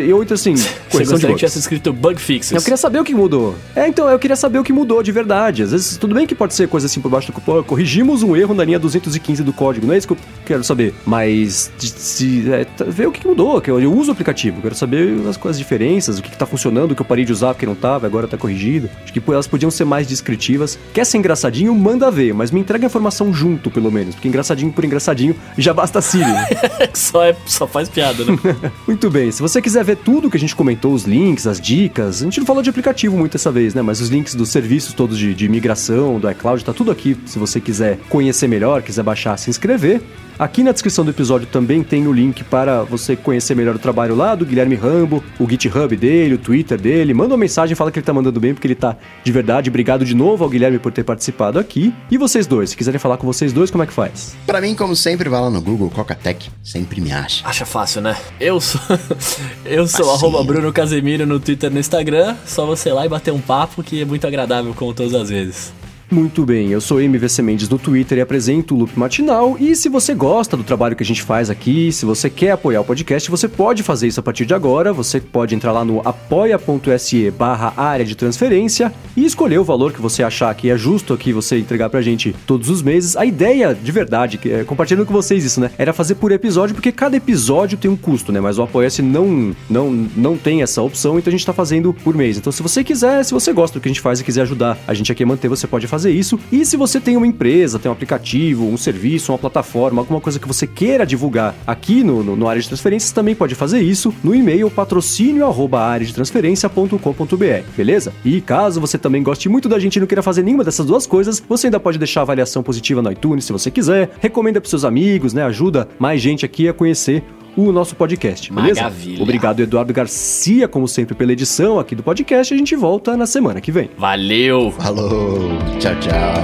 E outra assim, Você gostaria que tivesse escrito bug fixes. Eu queria saber o que mudou. É, então, eu queria saber o que mudou de verdade. Às vezes, tudo bem que pode ser coisa assim por baixo do cupom. Corrigimos um erro na linha 215 do código. Não é isso que eu quero saber. Mas, se, é, tá- ver o que que mudou. Que eu, eu uso o aplicativo. Quero saber as, as diferenças, o que, que tá funcionando, o que eu parei de usar porque não tava, agora tá corrigido. Acho que elas podiam ser mais descritivas. Quer ser engraçadinho, manda ver. Mas me entrega a informação junto, pelo menos. Porque engraçadinho por engraçadinho já basta Siri. né? só, é, só faz piada, né? Muito bem, se você quiser ver tudo que a gente comentou, os links, as dicas, a gente não falou de aplicativo muito dessa vez, né? Mas os links dos serviços todos de, de migração, do iCloud, tá tudo aqui. Se você quiser conhecer melhor, quiser baixar, se inscrever. Aqui na descrição do episódio também tem o link para você conhecer melhor o trabalho lá do Guilherme Rambo, o GitHub dele, o Twitter dele. Manda uma mensagem, fala que ele tá mandando bem, porque ele tá de verdade. Obrigado de novo ao Guilherme por ter participado aqui. E vocês dois, se quiserem falar com vocês dois, como é que faz? Pra mim, como sempre, vai lá no Google, Cocatec, sempre me acha. Acha fácil, né? Eu sou. Eu sou arroba Bruno Casemiro no Twitter e no Instagram. Só você ir lá e bater um papo que é muito agradável, como todas as vezes. Muito bem, eu sou MVC Mendes no Twitter e apresento o Loop Matinal. E se você gosta do trabalho que a gente faz aqui, se você quer apoiar o podcast, você pode fazer isso a partir de agora. Você pode entrar lá no apoia.se barra área de transferência e escolher o valor que você achar que é justo aqui você entregar pra gente todos os meses. A ideia, de verdade, é, compartilhando com vocês isso, né? Era fazer por episódio, porque cada episódio tem um custo, né? Mas o Apoia-se não, não, não tem essa opção, então a gente tá fazendo por mês. Então se você quiser, se você gosta do que a gente faz e quiser ajudar a gente aqui a manter, você pode fazer isso. E se você tem uma empresa, tem um aplicativo, um serviço, uma plataforma, alguma coisa que você queira divulgar aqui no, no, no área de transferências, também pode fazer isso no e-mail patrocínio arroba beleza? E caso você também goste muito da gente e não queira fazer nenhuma dessas duas coisas, você ainda pode deixar avaliação positiva no iTunes se você quiser, recomenda pros seus amigos, né? Ajuda mais gente aqui a conhecer o nosso podcast, beleza? Maravilha. Obrigado, Eduardo Garcia, como sempre, pela edição aqui do podcast. A gente volta na semana que vem. Valeu! Falou, tchau, tchau.